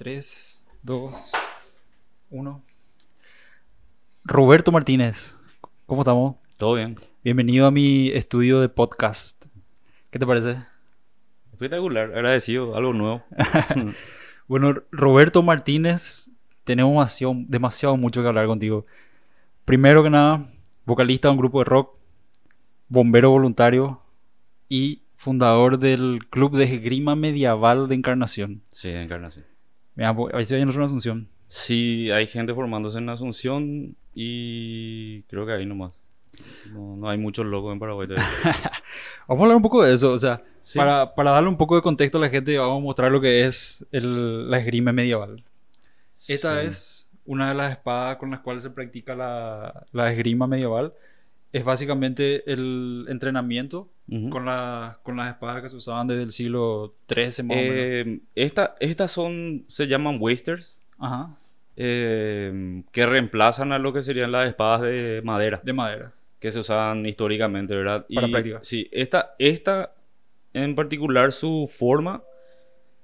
3, 2, 1. Roberto Martínez, ¿cómo estamos? Todo bien. Bienvenido a mi estudio de podcast. ¿Qué te parece? Espectacular, agradecido, algo nuevo. Bueno, Roberto Martínez, tenemos demasiado, demasiado mucho que hablar contigo. Primero que nada, vocalista de un grupo de rock, bombero voluntario y fundador del Club de Esgrima Medieval de Encarnación. Sí, Encarnación. Mira, a ver si vayan a una Asunción. Sí, hay gente formándose en Asunción y creo que ahí nomás. No, no hay muchos locos en Paraguay todavía. Vamos a hablar un poco de eso, o sea, Sí. para, para darle un poco de contexto a la gente, vamos a mostrar lo que es el- la esgrima medieval. Esta Sí. es una de las espadas con las cuales se practica la, la esgrima medieval. Es básicamente el entrenamiento con, la- con las espadas que se usaban desde el siglo XIII más o menos. Eh, esta- estas son, se llaman wasters, Ajá, eh, que reemplazan a lo que serían las espadas de madera, de madera. que se usaban históricamente, ¿verdad? Para Y, práctica. Sí, esta, esta en particular, su forma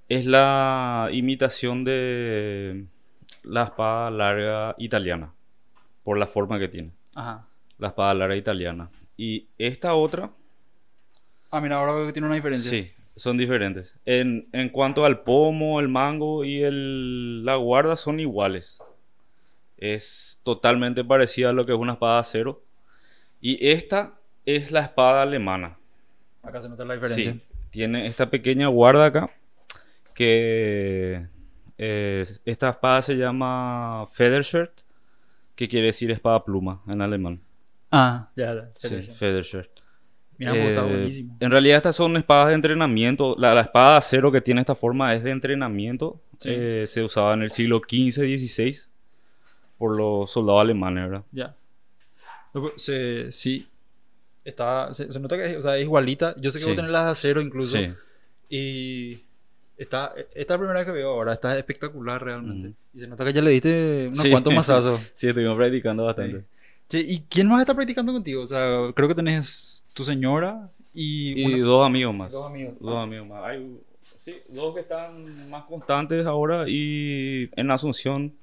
es la imitación de la espada larga italiana, por la forma que tiene, Ajá. La espada larga italiana. Y esta otra, Ah, mira, ahora veo que tiene una diferencia. sí, son diferentes. En, en cuanto al pomo, el mango y el, la guarda son iguales. Es totalmente parecida a lo que es una espada de acero. Y esta es la espada alemana. Acá se nota la diferencia. Sí, tiene esta pequeña guarda acá que eh, esta espada se llama Federshirt, que quiere decir espada pluma en alemán. Ah, ya, ya. Sí, Federshirt. Mira, cómo está Eh, buenísimo. En realidad estas son espadas de entrenamiento. La, la espada de acero que tiene esta forma es de entrenamiento. Sí. Eh, se usaba en el siglo XV, XVI por los soldados alemanes, ¿verdad? Ya. Loco, se, sí. Está, se, se nota que es, o sea, es igualita. Yo sé que Sí. vos tenés las de acero incluso. Sí. Y está, esta es la primera vez que veo ahora. Está espectacular realmente. Ujú. Y se nota que ya le diste unos Sí. cuantos mazazos. Sí, estuvimos practicando bastante. Che, ¿y quién más está practicando contigo? O sea, creo que tenés tu señora y, Y dos amigos más. dos amigos. Dos amigos más. Hay sí, dos que están más constantes ahora y en Asunción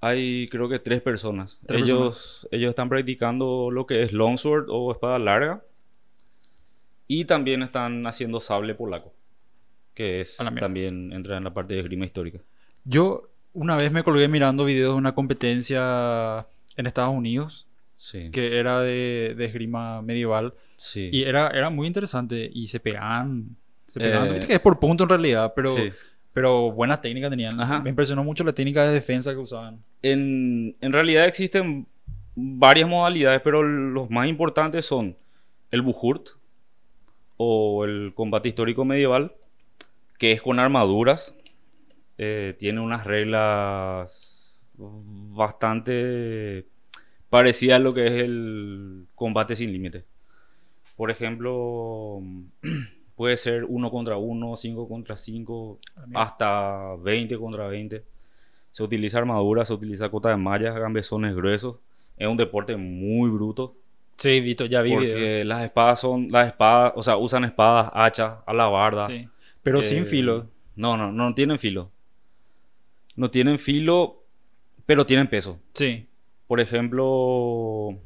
hay creo que tres personas. Tres ellos, ellos están practicando lo que es longsword o espada larga y también están haciendo sable polaco, que es también entra en la parte de esgrima histórica. Yo una vez me colgué mirando videos de una competencia en Estados Unidos Sí. que era de, de esgrima medieval. Sí. Y era, era muy interesante. Y se pegaban. Se Eh, pegaban. Viste que es por punto en realidad, pero, Sí. pero buenas técnicas tenían. Ajá. Me impresionó mucho la técnica de defensa que usaban. En, en realidad existen varias modalidades, pero los más importantes son el Bujurt o el combate histórico medieval, que es con armaduras. Eh, tiene unas reglas bastante parecidas a lo que es el combate sin límite. Por ejemplo, puede ser uno contra uno, 5 contra 5, hasta 20 contra 20. Se utiliza armadura, se utiliza cota de mallas, gambezones gruesos. Es un deporte muy bruto. Sí, Vito, ya vi. Porque las espadas son, las espadas, o sea, usan espadas, hachas, alabarda. Sí. Pero sin Eh, filo. No, no, no tienen filo. No tienen filo, pero tienen peso. Sí. Por ejemplo,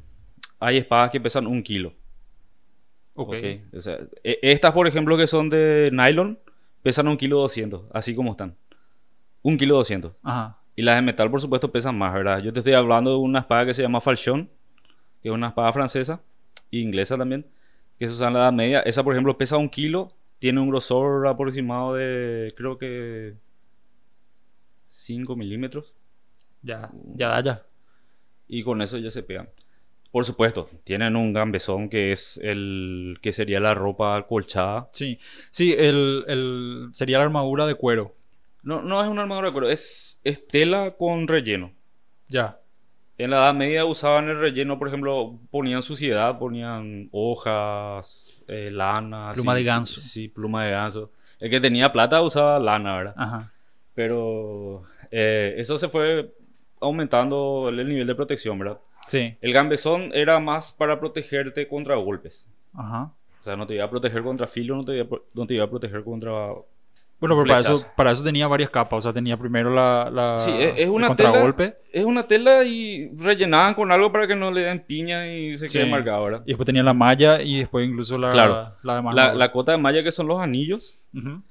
hay espadas que pesan un kilo. Ok. Ok, o sea, e- estas, por ejemplo, que son de nylon, pesan un kilo 200, así como están. Un kilo 200. Ajá. Y las de metal, por supuesto, pesan más, ¿verdad? Yo te estoy hablando de una espada que se llama falchion, que es una espada francesa, e inglesa también, que se usa en la Edad Media. Esa, por ejemplo, pesa un kilo, tiene un grosor aproximado de, creo que, 5 milímetros, Ya, ya da ya. Y con eso ya se pegan. Por supuesto, tienen un gambesón que es el que sería la ropa acolchada. Sí. Sí, el, el, sería la armadura de cuero. No, no es una armadura de cuero, es, es tela con relleno. Ya. En la Edad Media usaban el relleno, por ejemplo, ponían suciedad, ponían hojas, eh, lana. Pluma sí, de sí, ganso. Sí, pluma de ganso. El que tenía plata usaba lana, ¿verdad? Ajá. Pero eh, eso se fue aumentando el nivel de protección, ¿verdad? Sí. El gambesón era más para protegerte contra golpes. Ajá. O sea, no te iba a proteger contra filo, no te iba a, no te iba a proteger contra Bueno, pero para eso, para eso tenía varias capas. O sea, tenía primero la, la Sí, es, es el una contragolpe tela. Es una tela y rellenaban con algo para que no le den piña y se quede marcado, ¿verdad? y después tenía la malla y después incluso la, Claro. la. La, la cota de malla que son los anillos Ujú.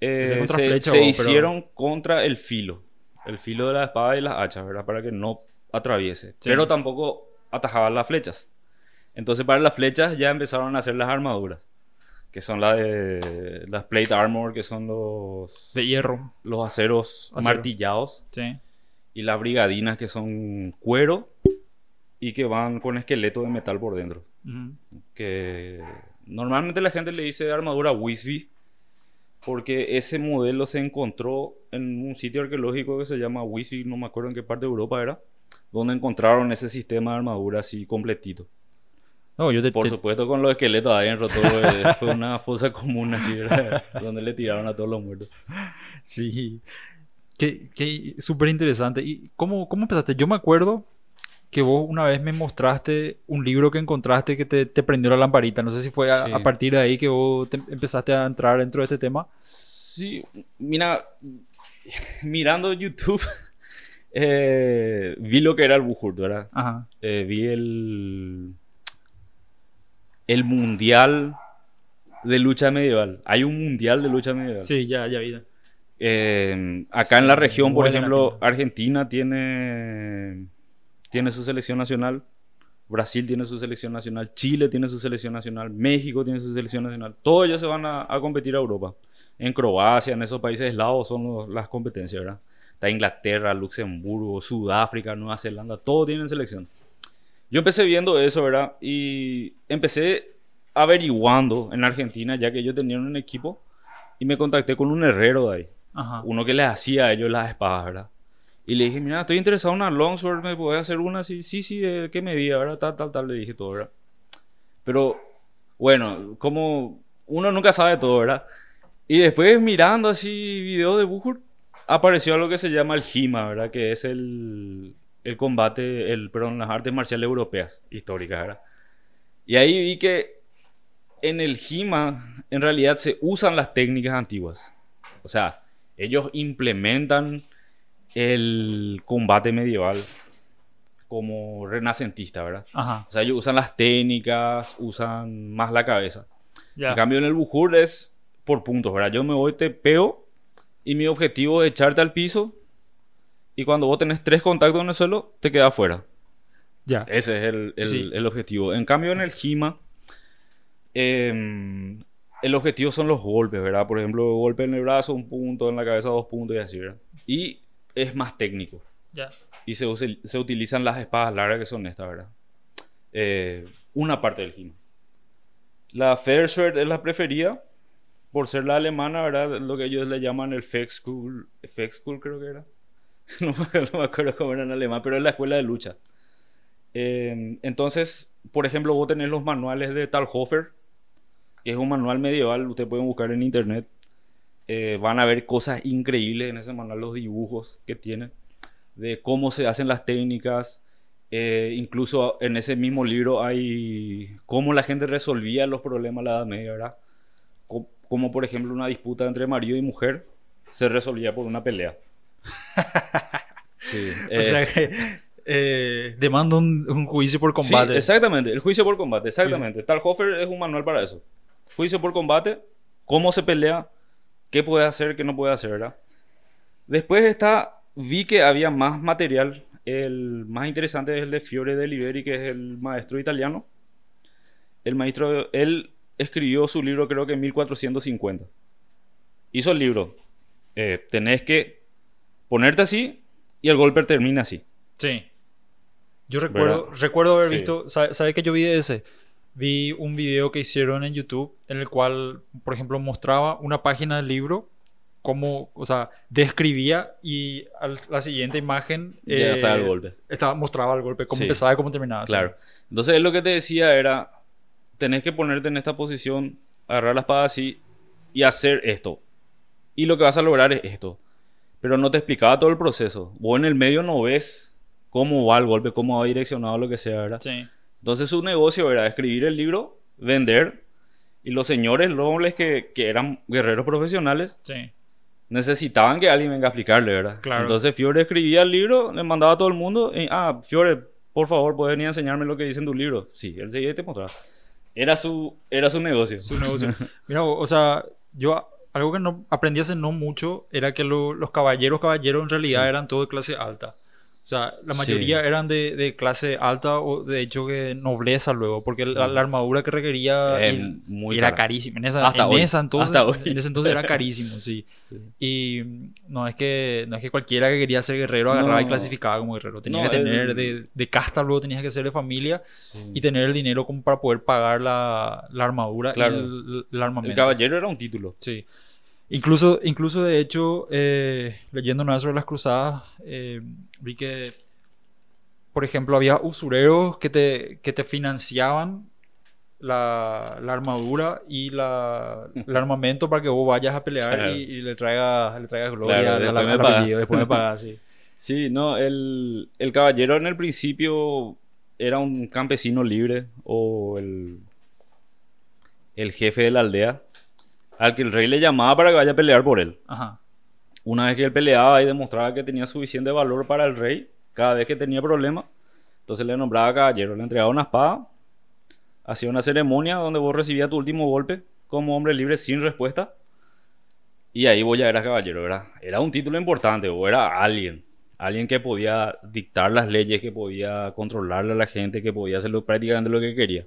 eh, contra se, flecha, se pero- hicieron contra el filo. El filo de la espada y las hachas, ¿verdad? Para que no atraviese. Sí. Pero tampoco atajaban las flechas. Entonces para las flechas ya empezaron a hacer las armaduras. Que son las de las plate armor, que son los, De hierro. los aceros Acero. martillados. Sí. Y las brigadinas que son cuero y que van con esqueleto de metal por dentro. Que normalmente la gente le dice armadura Wisby porque ese modelo se encontró en un sitio arqueológico que se llama Wisby, no me acuerdo en qué parte de Europa era, donde encontraron ese sistema de armadura así completito. No, yo te, Por te- supuesto con los esqueletos adentro, todo fue una fosa común así, ¿verdad? donde le tiraron a todos los muertos. Sí. Qué, qué súper interesante. ¿Y cómo, cómo empezaste? Yo me acuerdo que vos una vez me mostraste un libro que encontraste que te, te prendió la lamparita. No sé si fue a, Sí. a partir de ahí que vos te empezaste a entrar dentro de este tema. Sí, mira, mirando YouTube, eh, vi lo que era el Buhurt, ¿verdad? Ajá. eh, vi el el mundial de lucha medieval. Hay un mundial de lucha medieval. Sí, ya, ya vi. Eh, acá en la región, por ejemplo. Argentina tiene tiene su selección nacional, Brasil tiene su selección nacional, Chile tiene su selección nacional, México tiene su selección nacional. Todos ellos se van a, a competir a Europa. En Croacia, en esos países eslavos son los- las competencias, ¿verdad? Está Inglaterra, Luxemburgo, Sudáfrica, Nueva Zelanda, todos tienen selección. Yo empecé viendo eso, ¿verdad? Y empecé averiguando en Argentina, ya que yo tenía un equipo, y me contacté con un herrero de ahí Ajá. uno que les hacía a ellos las espadas, ¿verdad? Y le dije, mira, estoy interesado en una longsword, ¿me podés hacer una así? Sí, sí, ¿de qué medida, verdad? Tal, tal, tal, le dije todo, ¿verdad? Pero, bueno, como uno nunca sabe todo, ¿verdad? Y después mirando así videos de Buhur, apareció algo que se llama el HIMA, ¿verdad? Que es el, el combate, el, perdón, las artes marciales europeas, históricas, ¿verdad? Y ahí vi que en el HIMA, en realidad, se usan las técnicas antiguas. O sea, ellos implementan el combate medieval como renacentista, ¿verdad? Ajá. O sea, ellos usan las técnicas, usan más la cabeza. Ya. En cambio, en el Bujur es por puntos, ¿verdad? Yo me voy, te peo y mi objetivo es echarte al piso y cuando vos tenés tres contactos en el suelo, te quedas fuera. Ya. Ese es el, el- Sí. el objetivo. En cambio, en el Gima, em, el objetivo son los golpes, ¿verdad? Por ejemplo, golpe en el brazo, un punto, en la cabeza, dos puntos y así, ¿verdad? Y es más técnico. Ya. Y se, se utilizan las espadas largas que son estas, ¿verdad? Eh, una parte del Gima. La Fairsword es la preferida por ser la alemana, ¿verdad? Lo que ellos le llaman el Fexkul, Fexkul creo que era. no, me, no me acuerdo cómo era en alemán, pero es la escuela de lucha. Eh, entonces, por ejemplo, vos tenés los manuales de Talhofer, que es un manual medieval, ustedes pueden buscar en internet. Eh, van a ver cosas increíbles en ese manual, los dibujos que tiene, de cómo se hacen las técnicas. Eh, incluso en ese mismo libro hay cómo la gente resolvía los problemas de la Edad Media, ¿verdad? Co- Como por ejemplo una disputa entre marido y mujer se resolvía por una pelea. Sí, O eh, sea que eh, demanda un, un juicio por Sí, combate. exactamente, el juicio por combate, exactamente. Talhofer es un manual para eso. Juicio por combate, cómo se pelea, qué puede hacer, qué no puede hacer, ¿verdad? Después está, vi que había más material. El más interesante es el de Fiore de Liberi, que es el maestro italiano. El maestro, él escribió su libro creo que en 1450. Hizo el libro. Eh, tenés que ponerte así y el golpe termina así. Sí. Yo recuerdo, recuerdo haber Sí. visto, ¿sabes sabe que yo vi ese? Vi un video que hicieron en YouTube en el cual, por ejemplo, mostraba una página del libro, cómo, o sea, describía y la siguiente imagen Ya eh, está el golpe. estaba, mostraba el golpe, cómo Sí. empezaba y cómo terminaba. sí. Claro. Entonces, lo que te decía era, tenés que ponerte en esta posición, agarrar la espada así y hacer esto. Y lo que vas a lograr es esto. Pero no te explicaba todo el proceso. Vos en el medio no ves cómo va el golpe, cómo va direccionado, lo que sea, ¿verdad? Sí. Entonces su negocio era escribir el libro, vender, y los señores nobles que, que eran guerreros profesionales Sí. necesitaban que alguien venga a explicarle, ¿verdad? Claro. Entonces Fiore escribía el libro, le mandaba a todo el mundo, y, ah, Fiore, por favor, puedes venir a enseñarme lo que dice en tu libro. Sí, él seguía y te mostraba. Era su, era su negocio. Su negocio. Mira, o sea, yo algo que no aprendí hace no mucho era que lo- los caballeros, caballeros en realidad Sí. eran todos de clase alta. O sea, la Sí. mayoría eran de, de clase alta o de hecho que nobleza luego, porque la, la armadura que requería muy era cara. carísima. En, esa, Hasta en hoy. esa entonces, Hasta hoy. en ese entonces era carísimo, sí. Sí. Y mm, no es que no es que cualquiera que quería ser guerrero agarraba y clasificaba como guerrero. Tenía No, que tener el- de, de casta, luego tenías que ser de familia y tener el dinero como para poder pagar la, la armadura Claro. y el, el armamento. El caballero era un título. Sí. Incluso, incluso de hecho, eh, leyendo nada sobre las cruzadas, eh, vi que, por ejemplo, había usureros que te, que te financiaban la, la armadura y la, el armamento para que vos vayas a pelear Claro. y, y le traigas le traigas gloria Claro, a la- me después pagas, sí. Sí, no, el, el caballero en el principio era un campesino libre o el, el jefe de la aldea al que el rey le llamaba para que vaya a pelear por él. Ajá. Una vez que él peleaba y demostraba que tenía suficiente valor para el rey, cada vez que tenía problemas, entonces le nombraba caballero, le entregaba una espada, hacía una ceremonia donde vos recibías tu último golpe como hombre libre sin respuesta, y ahí vos ya eras caballero, ¿verdad? Era un título importante, o era alguien, alguien que podía dictar las leyes, que podía controlarle a la gente, que podía hacer prácticamente lo que quería.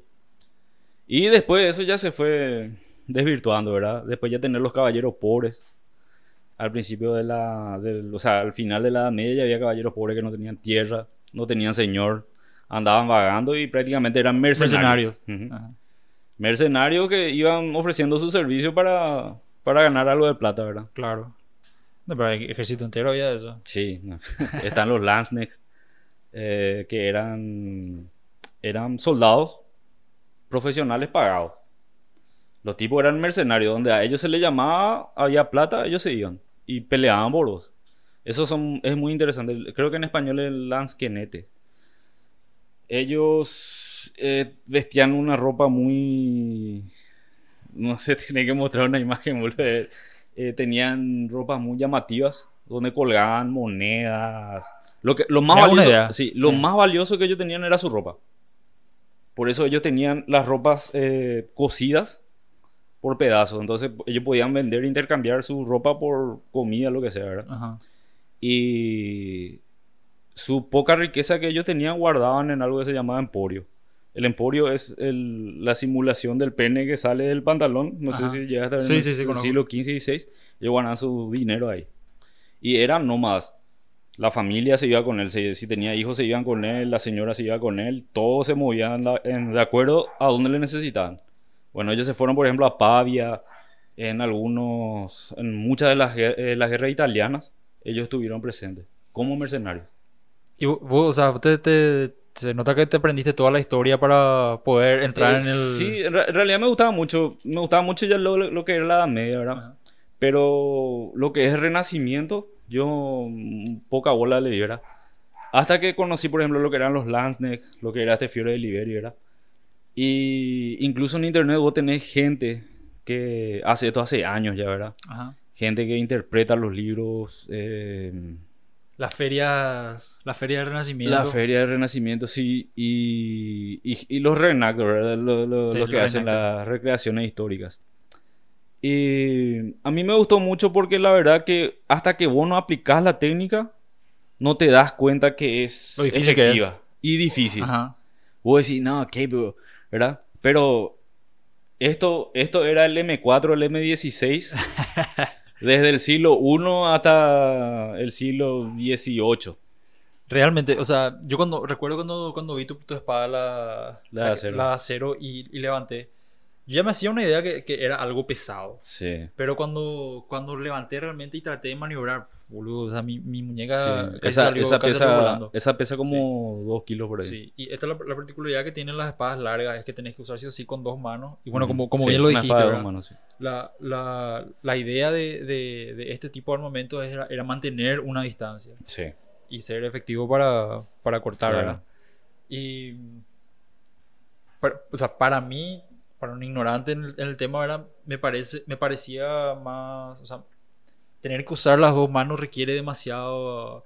Y después de eso ya se fue desvirtuando, ¿verdad? Después ya tener los caballeros pobres. Al principio de la... del- o sea, al final de la Edad Media ya había caballeros pobres que no tenían tierra, no tenían señor, andaban vagando y prácticamente eran mercenarios. Mercenarios. Que iban ofreciendo su servicio para, para ganar algo de plata, ¿verdad? Claro. No, pero hay ejército entero había de eso. Sí, no. están los Lanzknechts, eh, que eran, eran soldados profesionales pagados. Los tipos eran mercenarios, donde a ellos se les llamaba, había plata, ellos se iban y peleaban por vos. Eso son, es muy interesante. Creo que en español es Lansquenete. Ellos eh, vestían una ropa muy... No sé, tiene que mostrar una imagen, boludo. Eh, tenían ropas muy llamativas, donde colgaban monedas. Lo, que, lo, más, valioso, sí, lo Eh. más valioso que ellos tenían era su ropa. Por eso ellos tenían las ropas eh, cosidas por pedazos. Entonces ellos podían vender e intercambiar su ropa por comida, lo que sea, ¿verdad? Ajá. Y su poca riqueza que ellos tenían guardaban en algo que se llamaba emporio. El emporio es el- la simulación del pene que sale del pantalón. No Ajá. sé si llegaste a ver Sí, en sí, sí, el siglo XV y XVI. Ellos guardaban su dinero ahí. Y eran nómadas. La familia se iba con él. Si, si tenía hijos, se iban con él. La señora se iba con él. Todos se movían la- en- de acuerdo a donde le necesitaban. Bueno, ellos se fueron, por ejemplo, a Pavia. En algunos. En muchas de las, eh, las guerras italianas. Ellos estuvieron presentes. Como mercenarios. Y vo- vos, o sea, te, te- se nota que te aprendiste toda la historia para poder entrar Eh, en el... Sí, en, ra- en realidad me gustaba mucho. Me gustaba mucho ya lo, lo que era la Edad Media, ¿verdad? Ajá. Pero lo que es el Renacimiento, yo mm, poca bola le di, ¿verdad? Hasta que conocí, por ejemplo, lo que eran los Lanzknechts, lo que era este Fiore de Liberia, ¿verdad? Y incluso en internet vos tenés gente que hace esto hace años ya, ¿verdad? Ajá. Gente que interpreta los libros. eh, Las ferias, la feria del Renacimiento. la Feria del Renacimiento, sí. Y, y, y los reenactors, ¿verdad? Lo, lo- Sí, los que hacen las recreaciones históricas. Y a mí me gustó mucho porque la verdad que hasta que vos no aplicás la técnica, no te das cuenta que es Lo difícil que es. efectiva y difícil. Ajá. Vos decís, no, ok, pero, ¿verdad? Pero esto, esto era el M4, el M16, desde el siglo I hasta el siglo XVIII. Realmente, o sea, yo cuando recuerdo cuando, cuando vi tu, tu espada, la, La acero. la acero y, y levanté, yo ya me hacía una idea que, que era algo pesado. Sí. Pero cuando, cuando levanté realmente y traté de maniobrar, boludo, o sea, mi, mi muñeca Sí, casi esa, salió, esa casi volando. esa pesa como dos kilos por ahí. Sí, y esta es la, la particularidad que tienen las espadas largas, es que tenés que usar sí o sí con dos manos. Y bueno, como, como Sí, bien lo dijiste, sí. la, la, la idea de, de, de este tipo de armamento era, era mantener una distancia Sí. y ser efectivo para, para cortar, Claro. ¿verdad? Y, para- o sea, para mí, para un ignorante en el, en el tema, ¿verdad? Me, parece, me parecía más, o sea, tener que usar las dos manos requiere demasiado,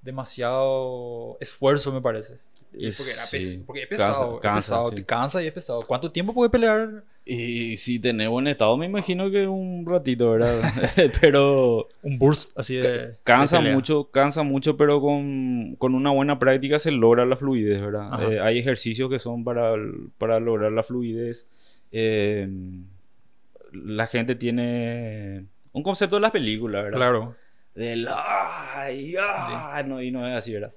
demasiado esfuerzo, me parece. Y porque, era pes- Sí. porque es Cansa- pesado, es cansa, pesado, sí. te cansa y es pesado. ¿Cuánto tiempo puede pelear Y si tenés buen estado, me imagino que un ratito, ¿verdad? pero un burst así de cansa de mucho, cansa mucho, pero con, con una buena práctica se logra la fluidez, ¿verdad? Eh, hay ejercicios que son para, para lograr la fluidez. Eh, la gente tiene un concepto de las películas, ¿verdad? Claro. Del ay, ah, no, y no es así, ¿verdad?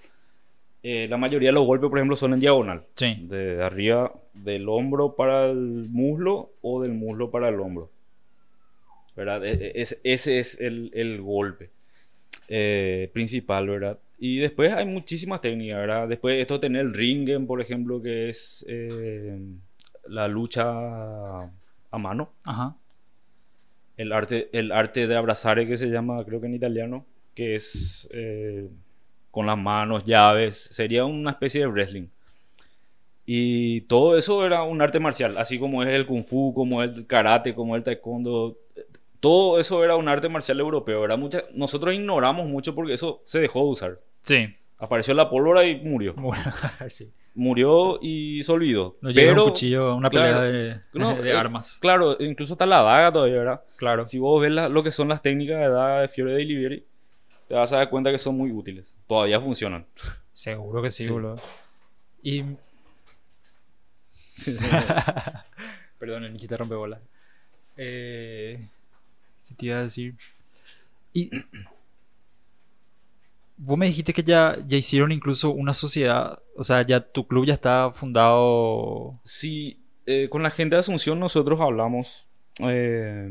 Eh, la mayoría de los golpes, por ejemplo, son en diagonal. Sí. De arriba del hombro para el muslo o del muslo para el hombro. ¿Verdad? E- e- es- ese es el, el golpe eh, principal, ¿verdad? Y después hay muchísimas técnicas, ¿verdad? Después esto de tener el ringen, por ejemplo, que es eh, la lucha a mano. Ajá. El arte, el arte de abrazar que se llama, creo que en italiano, que es eh, con las manos, llaves, sería una especie de wrestling. Y todo eso era un arte marcial, así como es el kung fu, como el karate, como el taekwondo. Todo eso era un arte marcial europeo, ¿verdad? Mucha, nosotros ignoramos mucho porque eso se dejó de usar. Sí. Apareció la pólvora y murió. Sí. Murió y se olvidó. No llega Pero, un cuchillo, una claro, pelea de, no, de eh, armas. Claro, incluso está la daga todavía, ¿verdad? Claro. Si vos ves la- lo que son las técnicas de daga de Fiore de Olivieri, te vas a dar cuenta que son muy útiles. Todavía funcionan. Seguro que sí, Sí. boludo. Y. Perdón, el Nikita rompe bola. Eh, ¿Qué te iba a decir? Y. Vos me dijiste que ya, ya hicieron incluso una sociedad. O sea, ya tu club ya está fundado. Sí, eh, con la gente de Asunción nosotros hablamos eh,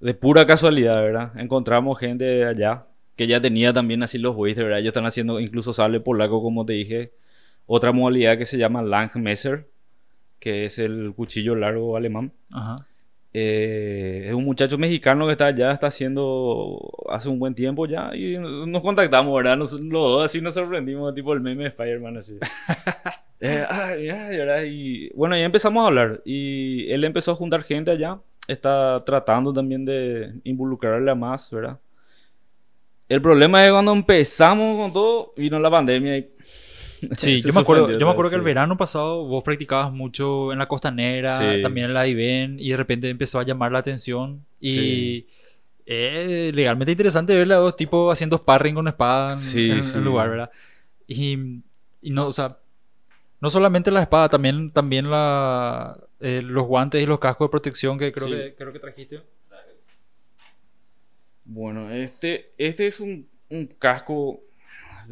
de pura casualidad, ¿verdad? Encontramos gente de allá que ya tenía también así los weights, ¿verdad? Ellos están haciendo incluso sable polaco, como te dije. Otra modalidad que se llama Langmesser, que es el cuchillo largo alemán. Ajá. Eh, es un muchacho mexicano que está allá, está haciendo hace un buen tiempo ya y nos contactamos, ¿verdad? Nos, los dos así nos sorprendimos, tipo el meme de Spider-Man así. Eh, ay, ay, ¿verdad? Y bueno, ya empezamos a hablar y él empezó a juntar gente allá, está tratando también de involucrarle a más, ¿verdad? El problema es cuando empezamos con todo, vino la pandemia y... Sí, yo me acuerdo, yo me acuerdo que el verano pasado vos practicabas mucho en la costanera, Sí. también en la Iben, y de repente empezó a llamar la atención. Y Sí. es legalmente interesante verle a dos tipos haciendo sparring con espada en, el lugar, ¿verdad? Y, y no, o sea, no solamente la espada, también, también la, eh, los guantes y los cascos de protección que creo, que, creo que trajiste. Bueno, este, este es un, un casco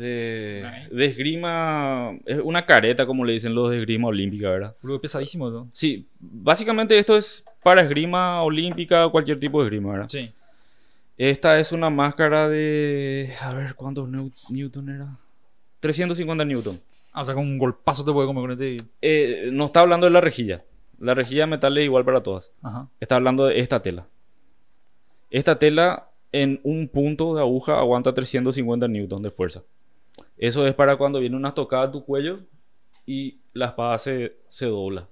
de, esgrima, es una careta como le dicen los de esgrima olímpica, ¿verdad? Es pesadísimo, ¿no? Sí, básicamente esto es para esgrima olímpica o cualquier tipo de esgrima, ¿verdad? Sí. Esta es una máscara de, a ver, ¿cuántos newton era? 350 newton. Ah, o sea, con un golpazo te puede comer con este. Eh, no está hablando de la rejilla. La rejilla de metal es igual para todas. Ajá. Está hablando de esta tela. Esta tela en un punto de aguja aguanta 350 newton de fuerza. Eso es para cuando viene una tocada a tu cuello y la espada se, se dobla.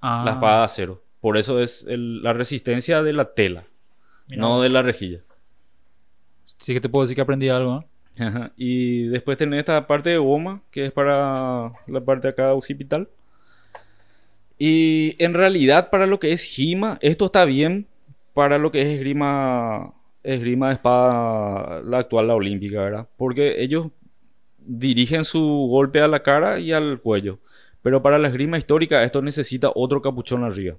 Ah, La espada de acero. Por eso es el- la resistencia de la tela, mira, no de la rejilla. Sí que te puedo decir que aprendí algo. Y después tenés esta parte de goma, que es para la parte acá occipital. Y en realidad, para lo que es Gima, esto está bien para lo que es esgrima, esgrima de espada, la actual, la olímpica, ¿verdad? Porque ellos dirigen su golpe a la cara y al cuello. Pero para la esgrima histórica, esto necesita otro capuchón arriba.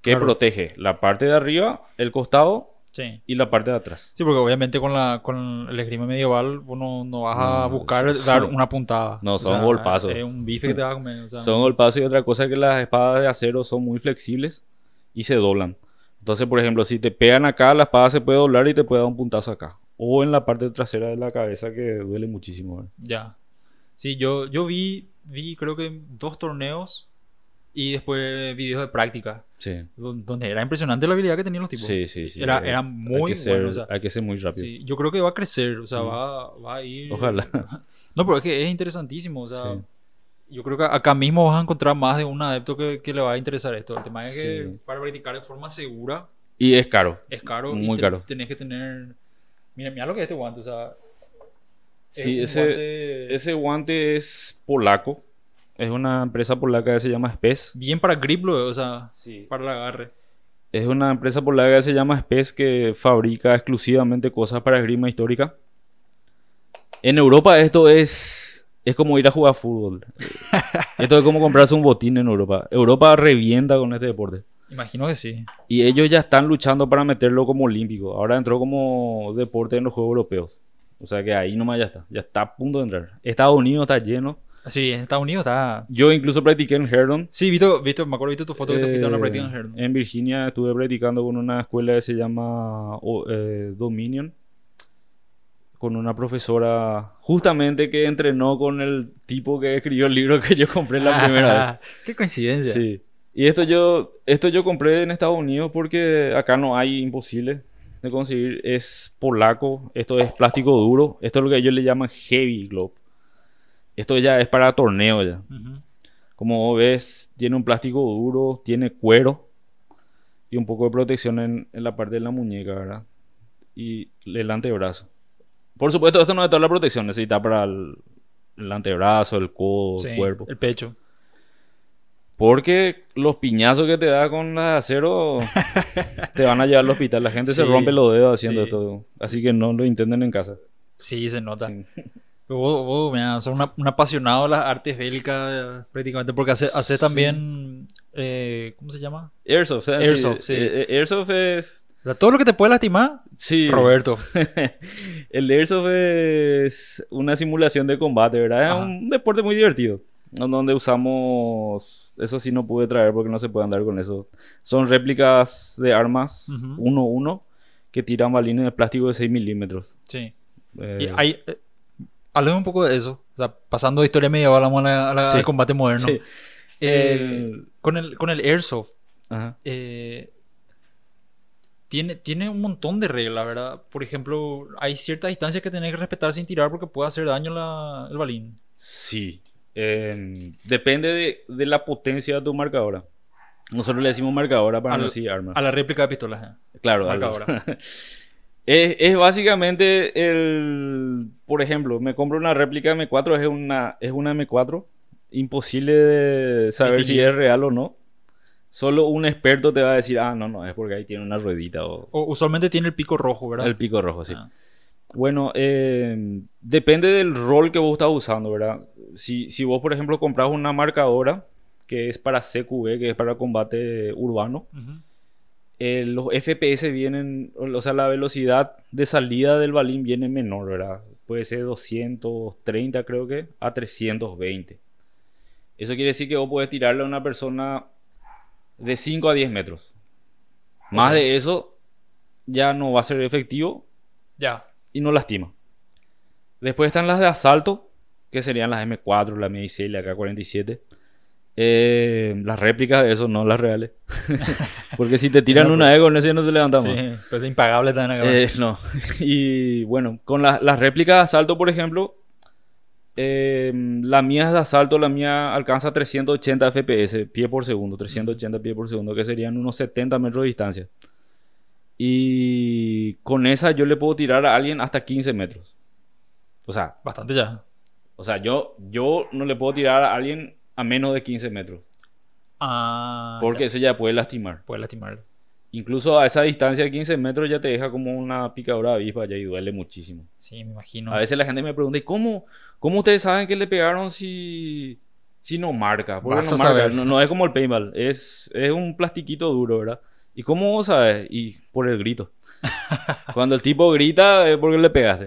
Que Claro. protege la parte de arriba, el costado Sí. y la parte de atrás. Sí, porque obviamente con la con el esgrima medieval vos no, vas a No, buscar dar una puntada. no, O son sea, golpazos. Es un bife que te vas a comer. o sea, Son golpazos y otra cosa es que las espadas de acero son muy flexibles y se doblan. Entonces, por ejemplo, si te pegan acá, la espada se puede doblar y te puede dar un puntazo acá. O en la parte trasera de la cabeza que duele muchísimo. ¿verdad? Ya. Sí, yo, yo vi, vi creo que dos torneos y después videos de práctica. Sí. don- Donde era impresionante la habilidad que tenían los tipos. Sí, sí, sí. Era, Eh, era hay muy que ser, bueno. o sea, hay que ser muy rápido. sí, yo creo que va a crecer. O sea, Mm. va, va a ir. Ojalá. No, pero es que es interesantísimo. O sea, Sí. yo creo que acá mismo vas a encontrar más de un adepto que, que le va a interesar esto. El tema es que Sí. para practicar de forma segura Y es caro. Es caro. y Muy te- caro. Tenés que tener. Mira, mira lo que es este guante, o sea. es Sí, un ese, guante ese guante es polaco. Es una empresa polaca que se llama Spes. Bien para grip, o sea, Sí. para el agarre. Es una empresa polaca que se llama Spes que fabrica exclusivamente cosas para esgrima histórica. En Europa esto es, es como ir a jugar fútbol. esto es como comprarse un botín en Europa. Europa revienta con este deporte. Imagino que sí. Y ellos ya están luchando para meterlo como olímpico. Ahora entró como deporte en los Juegos Europeos. O sea que ahí nomás ya está. Ya está a punto de entrar. Estados Unidos está lleno. Sí, en Estados Unidos está. Yo incluso practiqué en Herdon. Sí, Vito, Vito, me acuerdo, viste tu foto que te fuiste a una Eh, práctica en Herndon. en Virginia estuve practicando con una escuela que se llama eh, Dominion. Con una profesora justamente que entrenó con el tipo que escribió el libro que yo compré la primera vez. Qué coincidencia. Sí. Y esto yo, esto yo compré en Estados Unidos porque acá no hay imposible de conseguir. Es polaco, esto es plástico duro. Esto es lo que ellos le llaman heavy glove. Esto ya es para torneo ya. Como ves, tiene un plástico duro, tiene cuero y un poco de protección en, en la parte de la muñeca, ¿verdad? Y el antebrazo. Por supuesto, esto no es toda la protección, necesita para el, el antebrazo, el codo, Sí, el cuerpo. El pecho. Porque los piñazos que te da con la de acero te van a llevar al hospital. La gente se Sí, rompe los dedos haciendo sí. esto. Así que no lo intenten en casa. Sí, se nota. Sí. Vos, vos, mira, sos una- un apasionado de las artes bélicas prácticamente, porque hace, hace también, eh, ¿cómo se llama? Airsoft. Airsoft, sí. Eh, eh, Airsoft es... O sea, todo lo que te puede lastimar, Sí. Roberto. el Airsoft es una simulación de combate, ¿verdad? Es Ajá. un deporte muy divertido. Donde usamos. Eso sí no pude traer porque no se puede andar con eso. Son réplicas de armas Ujú. 1-1 que tiran balines de plástico de 6 milímetros. Sí. Eh, Y hay, eh, hablemos un poco de eso. O sea, pasando de historia medieval vamos a la- a la- Sí. al combate moderno. sí. Eh, con, el, con el Airsoft, Ajá. eh, tiene, tiene un montón de reglas, ¿verdad? Por ejemplo, hay ciertas distancias que tenés que respetar sin tirar porque puede hacer daño la- el balín. Sí. Eh, depende de, de la potencia de tu marcadora. Nosotros le decimos marcadora para Al- no decir arma. A la réplica de pistolas. ¿eh? Claro, marcadora. es, es básicamente el. Por ejemplo, me compro una réplica M4, es una, es una M4. Imposible de saber si es real o no. Solo un experto te va a decir, ah, no, no, es porque ahí tiene una ruedita o O, usualmente tiene el pico rojo, ¿verdad? el pico rojo, sí. Ah. Bueno, eh, depende del rol que vos estás usando, ¿verdad? Si, si vos, por ejemplo, compras una marcadora que es para CQB, que es para combate urbano, eh, los FPS vienen, o sea, la velocidad de salida del balín viene menor, ¿verdad? Puede ser 230, creo que, a 320. Eso quiere decir que vos podés tirarle a una persona de 5 a 10 metros. Más de eso, ya no va a ser efectivo Ya. Y no lastima. Después están las de asalto, que serían las M4, la M16, la K47. Eh, las réplicas de eso, no las reales. Porque si te tiran una E con eso ya no te levantamos. Sí, pues es impagable también acá. Eh, no. Y bueno, con la- las réplicas de asalto, por ejemplo, eh, la mía es de asalto, la mía alcanza 380 FPS, pie por segundo, 380 pie por segundo, que serían unos 70 metros de distancia. Y con esa yo le puedo tirar a alguien hasta 15 metros. O sea, Bastante ya. o sea yo, yo no le puedo tirar a alguien a menos de 15 metros, Ah, porque ya. eso ya puede lastimar. puede lastimarlo. Incluso a esa distancia de 15 metros ya te deja como una picadura de avispa ya y duele muchísimo. Sí, me imagino. A veces la gente me pregunta, ¿y cómo, cómo ustedes saben que le pegaron si, si no marca? Porque Vas no a marca, saber. No, no es como el paintball, es, es un plastiquito duro, ¿verdad? ¿Y cómo vos sabes? Y por el grito. Cuando el tipo grita es porque le pegaste.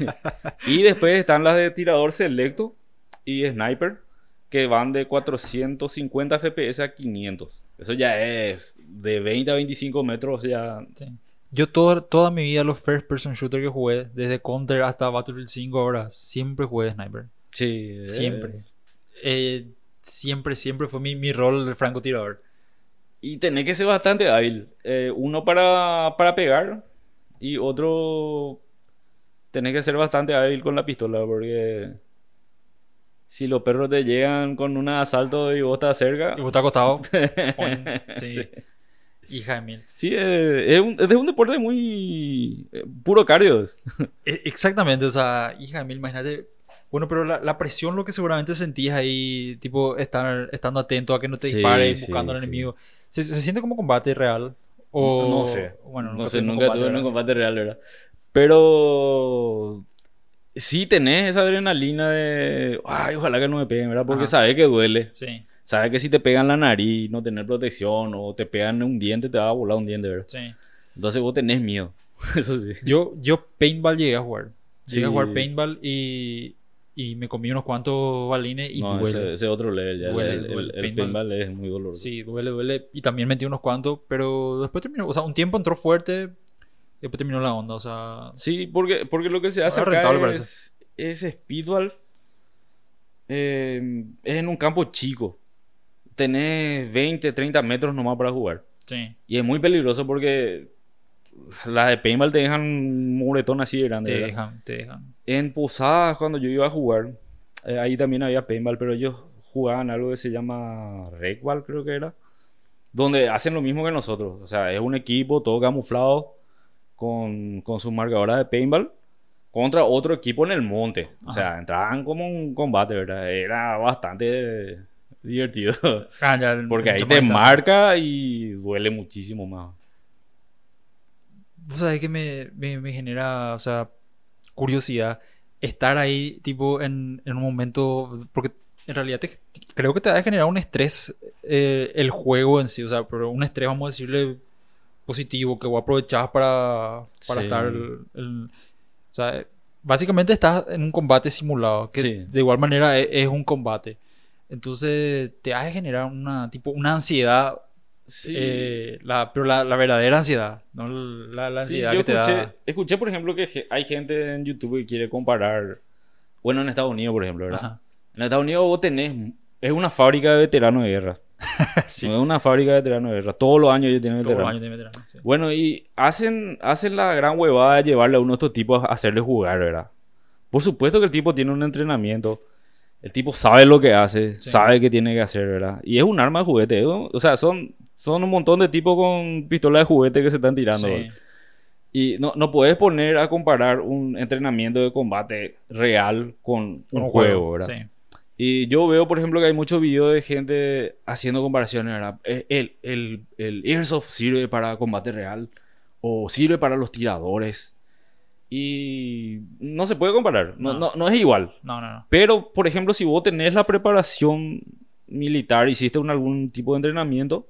y después están las de tirador selecto y sniper, que van de 450 FPS a 500. Eso ya es de 20 a 25 metros, ya... Sí. Yo toda, toda mi vida los first person shooter que jugué, desde Counter hasta Battlefield 5 ahora, siempre jugué sniper. Sí, eh, Siempre. Eh, siempre, siempre fue mi, mi rol de francotirador. Y tenés que ser bastante hábil. Eh, uno para, para pegar y otro tenés que ser bastante hábil con la pistola porque si los perros te llegan con un asalto y vos estás cerca, Y vos te acostado. Sí. sí. Hija de mil. Sí, eh, es, un, es un deporte muy eh, puro cardio. E- Exactamente, o sea, hija de mil, imagínate. Bueno, pero la, la presión, lo que seguramente sentís ahí, tipo, estar, estando atento a que no te disparen, sí, buscando al sí. ¿Se, se siente como combate real? O, No sé. Bueno, no sé, nunca combate tuve un combate real, ¿verdad? Pero sí tenés esa adrenalina de, ay, ojalá que no me peguen, ¿verdad? Porque Ajá. sabes que duele. Sí, Sabes que si te pegan la nariz, no tener protección, o te pegan un diente, te va a volar un diente, ¿verdad? sí. Entonces vos tenés miedo. Eso sí. Yo, yo paintball llegué a jugar. Llegué a jugar paintball y, y me comí unos cuantos balines y no, duele. ese, ese otro level ya. Duele, el, el- duele. el Paintball. paintball es muy doloroso. Sí, duele, duele. Y también metí unos cuantos, pero después terminó. O sea, un tiempo entró fuerte, después terminó la onda. O sea, Sí, porque, porque lo que se hace acá rentable es, es speedball. eh, es en un campo chico. Tenés 20, 30 metros nomás para jugar. sí, Y es muy peligroso porque las de paintball te dejan un moretón así de grande. te ¿verdad? dejan, te dejan. En Posadas, cuando yo iba a jugar, eh, ahí también había paintball, pero ellos jugaban algo que se llama Regball, creo que era. Donde hacen lo mismo que nosotros. O sea, es un equipo todo camuflado con, con sus marcadoras de paintball contra otro equipo en el monte. O sea, entraban como un combate, ¿verdad? Era bastante divertido. Ah, ya, Porque ahí te marca y duele muchísimo más. Vos sabés que me, me, me genera, o sea, curiosidad estar ahí, tipo, en, en un momento. Porque en realidad te- creo que te va a generar un estrés eh, el juego en sí, o sea, pero un estrés, vamos a decirle, positivo, que vos aprovechás para, para Sí. estar. el- el- o sea, básicamente estás en un combate simulado, que Sí. de igual manera es, es un combate. Entonces te hace generar una, tipo, una ansiedad Sí. eh, la, pero la, la verdadera ansiedad, no la, la Sí, ansiedad yo que te escuché, da. escuché, por ejemplo, que hay gente en YouTube que quiere comparar. Bueno, en Estados Unidos, por ejemplo, ¿verdad? Ajá. En Estados Unidos vos tenés. Es una fábrica de veteranos de guerra. Sí, No es una fábrica de veteranos de guerra. Todos los años ellos tienen todos los veteranos. años de veterano, sí. Bueno, y hacen, hacen la gran huevada de llevarle a uno de estos tipos a hacerle jugar, ¿verdad? Por supuesto que el tipo tiene un entrenamiento. El tipo sabe lo que hace, Sí. sabe qué tiene que hacer, ¿verdad? Y es un arma de juguete. O sea, son, son un montón de tipos con pistola de juguete que se están tirando. Y no, no puedes poner a comparar un entrenamiento de combate real con un, Un juego, ¿verdad? sí. Y yo veo, por ejemplo, que hay muchos videos de gente haciendo comparaciones, ¿verdad? Eh, El, el, el Airsoft sirve para combate real o sirve para los tiradores. Y no se puede comparar, no, No. no, no es igual. No, no, no. Pero, por ejemplo, si vos tenés la preparación militar, hiciste un, algún tipo de entrenamiento,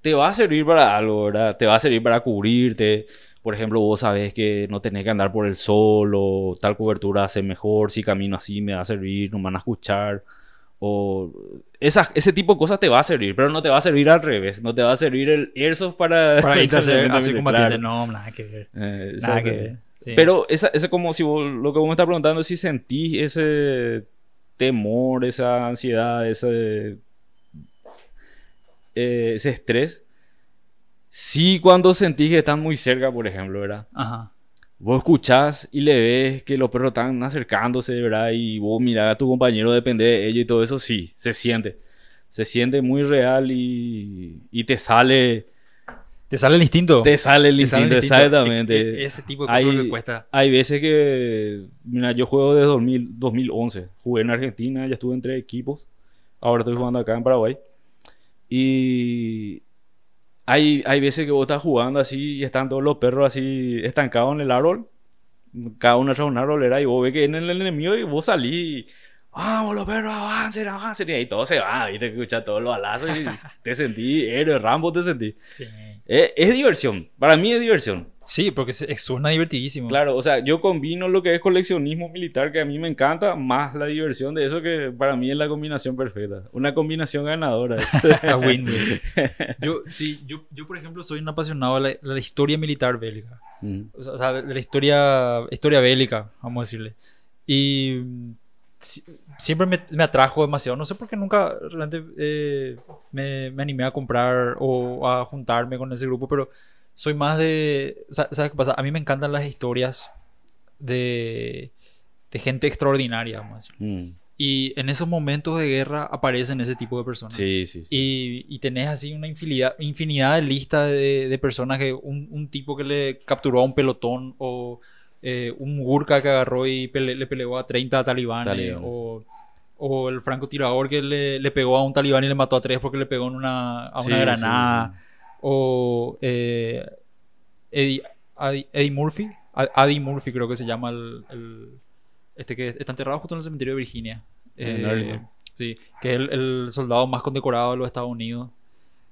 te va a servir para algo, ¿verdad? Te va a servir para cubrirte. Por ejemplo, vos sabés que no tenés que andar por el sol o tal cobertura hace mejor, si camino así me va a servir, no me van a escuchar. O esas, ese tipo de cosas te va a servir, pero no te va a servir al revés. No te va a servir el airsoft para... Para irte a hacer así Claro. combatiente, no, nada que ver. Eh, Nada que ver. sí. Pero esa, esa como si vos- lo que vos me estás preguntando, si sentís ese temor, esa ansiedad, ese, eh, ese estrés. Sí, cuando sentís que están muy cerca, por ejemplo, ¿verdad? Ajá. Vos escuchás y le ves que los perros están acercándose, ¿verdad? Y vos mirás a tu compañero, depende de ello y todo eso, sí, se siente. Se siente muy real y, y te sale, ¿Te sale el instinto? te sale el Te sale el instinto, instinto. exactamente. E- e- Ese tipo de cosas lo que Hay- cuesta. Hay veces que, mira, yo juego desde 2000 2011. Jugué en Argentina, ya estuve en tres equipos. Ahora estoy jugando acá en Paraguay. Y hay, hay veces que vos estás jugando así y están todos los perros así estancados en el árbol. Cada uno tras un árbol era y vos ves que viene el enemigo y vos salís. Vamos los perros, avancen, avancen. Y ahí todo se va, viste, que escuchas todos los balazos y te sentí, héroe, Rambo te sentí. Sí. Es, es diversión, para mí es diversión. Sí, porque suena divertidísimo. Claro, o sea, yo combino lo que es coleccionismo militar, que a mí me encanta, más la diversión de eso, que para mí es la combinación perfecta. Una combinación ganadora. A win-win. Yo, sí, yo, yo, por ejemplo, soy un apasionado de la, de la historia militar bélica. Mm. O sea, de la historia, historia bélica, vamos a decirle. Y si- siempre me, me atrajo demasiado. No sé por qué nunca realmente eh, me, me animé a comprar o a juntarme con ese grupo, pero soy más de... sa- ¿Sabes qué pasa? A mí me encantan las historias de, de gente extraordinaria, vamos a decir. Mm. Y en esos momentos de guerra aparecen ese tipo de personas. Sí, sí. sí. Y, y tenés así una infinidad, infinidad de listas de, de personas que un, un tipo que le capturó a un pelotón o eh, un Gurkha que agarró y pele- le peleó a 30 talibanes, Talibanes. O, o el francotirador que le, le pegó a un talibán y le mató a tres porque le pegó en una, a una sí, granada sí. O eh, Eddie, Adi- Eddie Murphy Murphy creo que se llama el, el- este que está enterrado justo en el cementerio de Virginia Eh, sí que es el, el soldado más condecorado de los Estados Unidos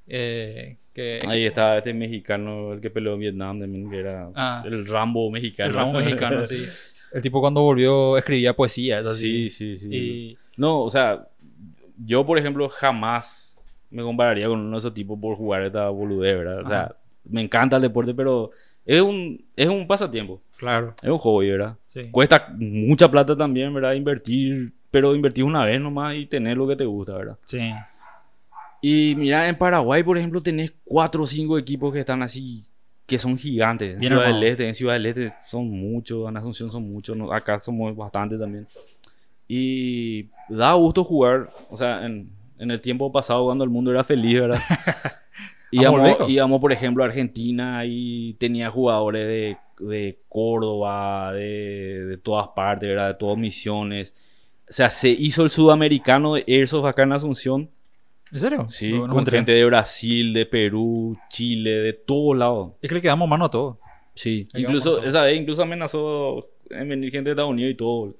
Eh, que Ahí está este mexicano, el que peleó en Vietnam también, que era Ah. el Rambo mexicano. el ramo mexicano sí el tipo cuando volvió escribía poesía es así. Sí, sí, sí. y No, o sea, yo por ejemplo jamás me compararía con uno de esos tipos por jugar esta boludez, ¿verdad? O sea, Ajá. me encanta el deporte, pero es un, es un pasatiempo, claro es un hobby, ¿verdad? sí Cuesta mucha plata también, ¿verdad? Invertir, pero invertir una vez nomás y tener lo que te gusta, ¿verdad? sí Y mira, en Paraguay, por ejemplo, tenés cuatro o cinco equipos que están así, que son gigantes. En Bien Ciudad del. Este, en Ciudad del Este son muchos, en Asunción son muchos, acá somos bastante también. Y da gusto jugar, o sea, en, en el tiempo pasado cuando el mundo era feliz, ¿verdad? Íbamos, íbamos, por ejemplo, a Argentina y tenía jugadores de, de Córdoba, de, de todas partes, ¿verdad? De todas misiones. O sea, se hizo el sudamericano de Airsoft acá en Asunción. ¿En serio? Sí, No- con gente de Brasil, de Perú, Chile, de todos lados. Es que le quedamos mano a todo. Sí, incluso esa vez incluso amenazó en venir gente de Estados Unidos y todo.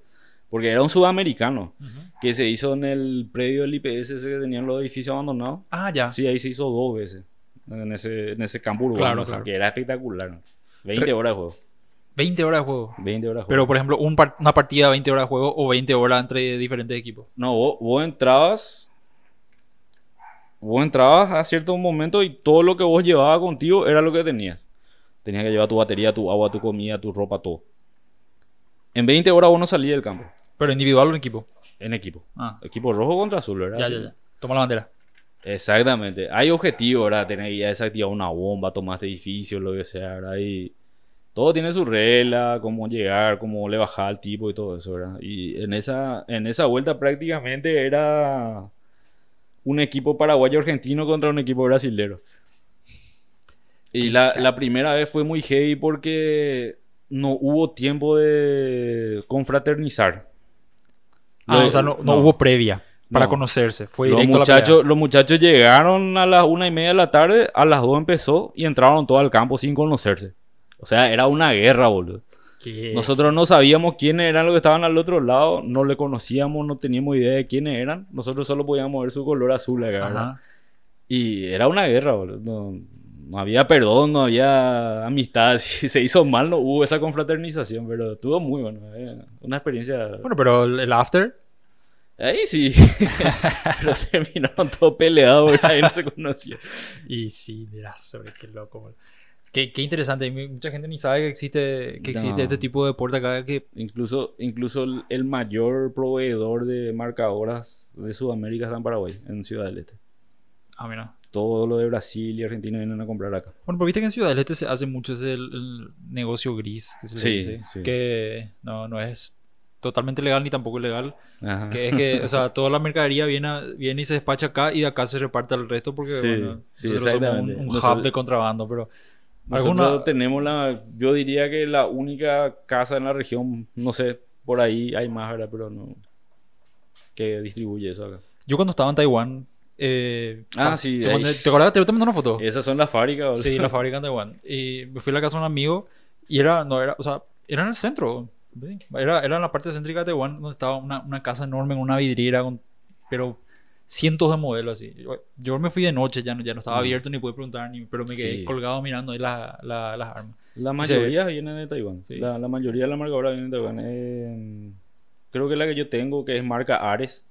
Porque era un sudamericano que se hizo en el predio del IPS ese que tenían los edificios abandonados. Ah, ya. Sí, ahí se hizo dos veces. En ese, en ese campo urbano, Claro, o sea, claro. que era espectacular. ¿no? 20 Re- horas de juego. 20 horas de juego. 20 horas de juego. Pero, por ejemplo, un par- una partida de 20 horas de juego o 20 horas entre diferentes equipos. No, vos, vos entrabas. Vos entrabas a cierto momento y todo lo que vos llevabas contigo era lo que tenías. Tenías que llevar tu batería, tu agua, tu comida, tu ropa, todo. En 20 horas vos no salías del campo. Pero individual o en equipo. En equipo. Ah, Equipo rojo contra azul, ¿verdad? ya, ya, ya. Toma la bandera. Exactamente. Hay objetivos, ¿verdad? Tener que ya desactivar una bomba, tomar este edificio, lo que sea, ¿verdad? Y todo tiene su regla, cómo llegar, cómo le bajar al tipo y todo eso, ¿verdad? Y en esa, en esa vuelta prácticamente era un equipo paraguayo-argentino contra un equipo brasilero. Y la, la primera vez fue muy heavy porque no hubo tiempo de confraternizar. Ah, Lo- o sea, no, no hubo previa para No. conocerse. Fue los muchachos, los muchachos llegaron a las una y media de la tarde, a las dos empezó y entraron todo al campo sin conocerse. O sea, era una guerra, boludo. Nosotros no sabíamos quiénes eran los que estaban al otro lado, no le conocíamos, no teníamos idea de quiénes eran. Nosotros solo podíamos ver su color azul acá, ¿verdad? Y era una guerra, boludo. No, no había perdón, no había amistad. Si se hizo mal, no hubo esa confraternización, pero estuvo muy bueno. eh, Una experiencia. Bueno, pero el after. Ahí sí. pero terminaron todos peleados. Ahí no se conocía. Y sí, dirás, sobre qué loco. Qué, qué interesante. Mucha gente ni sabe que existe, que existe No. este tipo de deporte acá. Que, Incluso, incluso el, el mayor proveedor de marcadoras de Sudamérica está en Paraguay, en Ciudad del Este. ah, mira. Todo lo de Brasil y Argentina vienen a comprar acá. Bueno, pero viste que en Ciudad del Este se hace mucho ese el, el negocio gris, que se le Sí, dice, sí. que no, no es totalmente legal ni tampoco ilegal, Ajá. que es que, o sea, toda la mercadería viene, a- viene y se despacha acá y de acá se reparte al resto porque, Sí, bueno, nosotros somos un, un Nosotros- hub de contrabando, pero Nosotros alguna... tenemos la, yo diría que la única casa en la región, no sé, por ahí hay más, ¿verdad? Pero no, que distribuye eso acá. Yo cuando estaba en Taiwán... Eh, Ah, sí, ¿Te, mandé- ¿te acuerdas? Te te mandé una foto. Esas son las fábricas. Sí, la fábrica en Taiwán. Y me fui a la casa de un amigo y era, no era, o sea, era en el centro. ¿sí? Era, era en la parte céntrica de Taiwán donde estaba una, una casa enorme en una vidriera con, pero cientos de modelos así. Yo, yo me fui de noche, ya no, ya no estaba Mm. abierto ni pude preguntar, ni, pero me quedé Sí. colgado mirando ahí la- la- las armas. La mayoría viene de Taiwán. Sí. La, la mayoría de la marcadora viene de Taiwán. Eh, creo que la que yo tengo, que es marca Ares,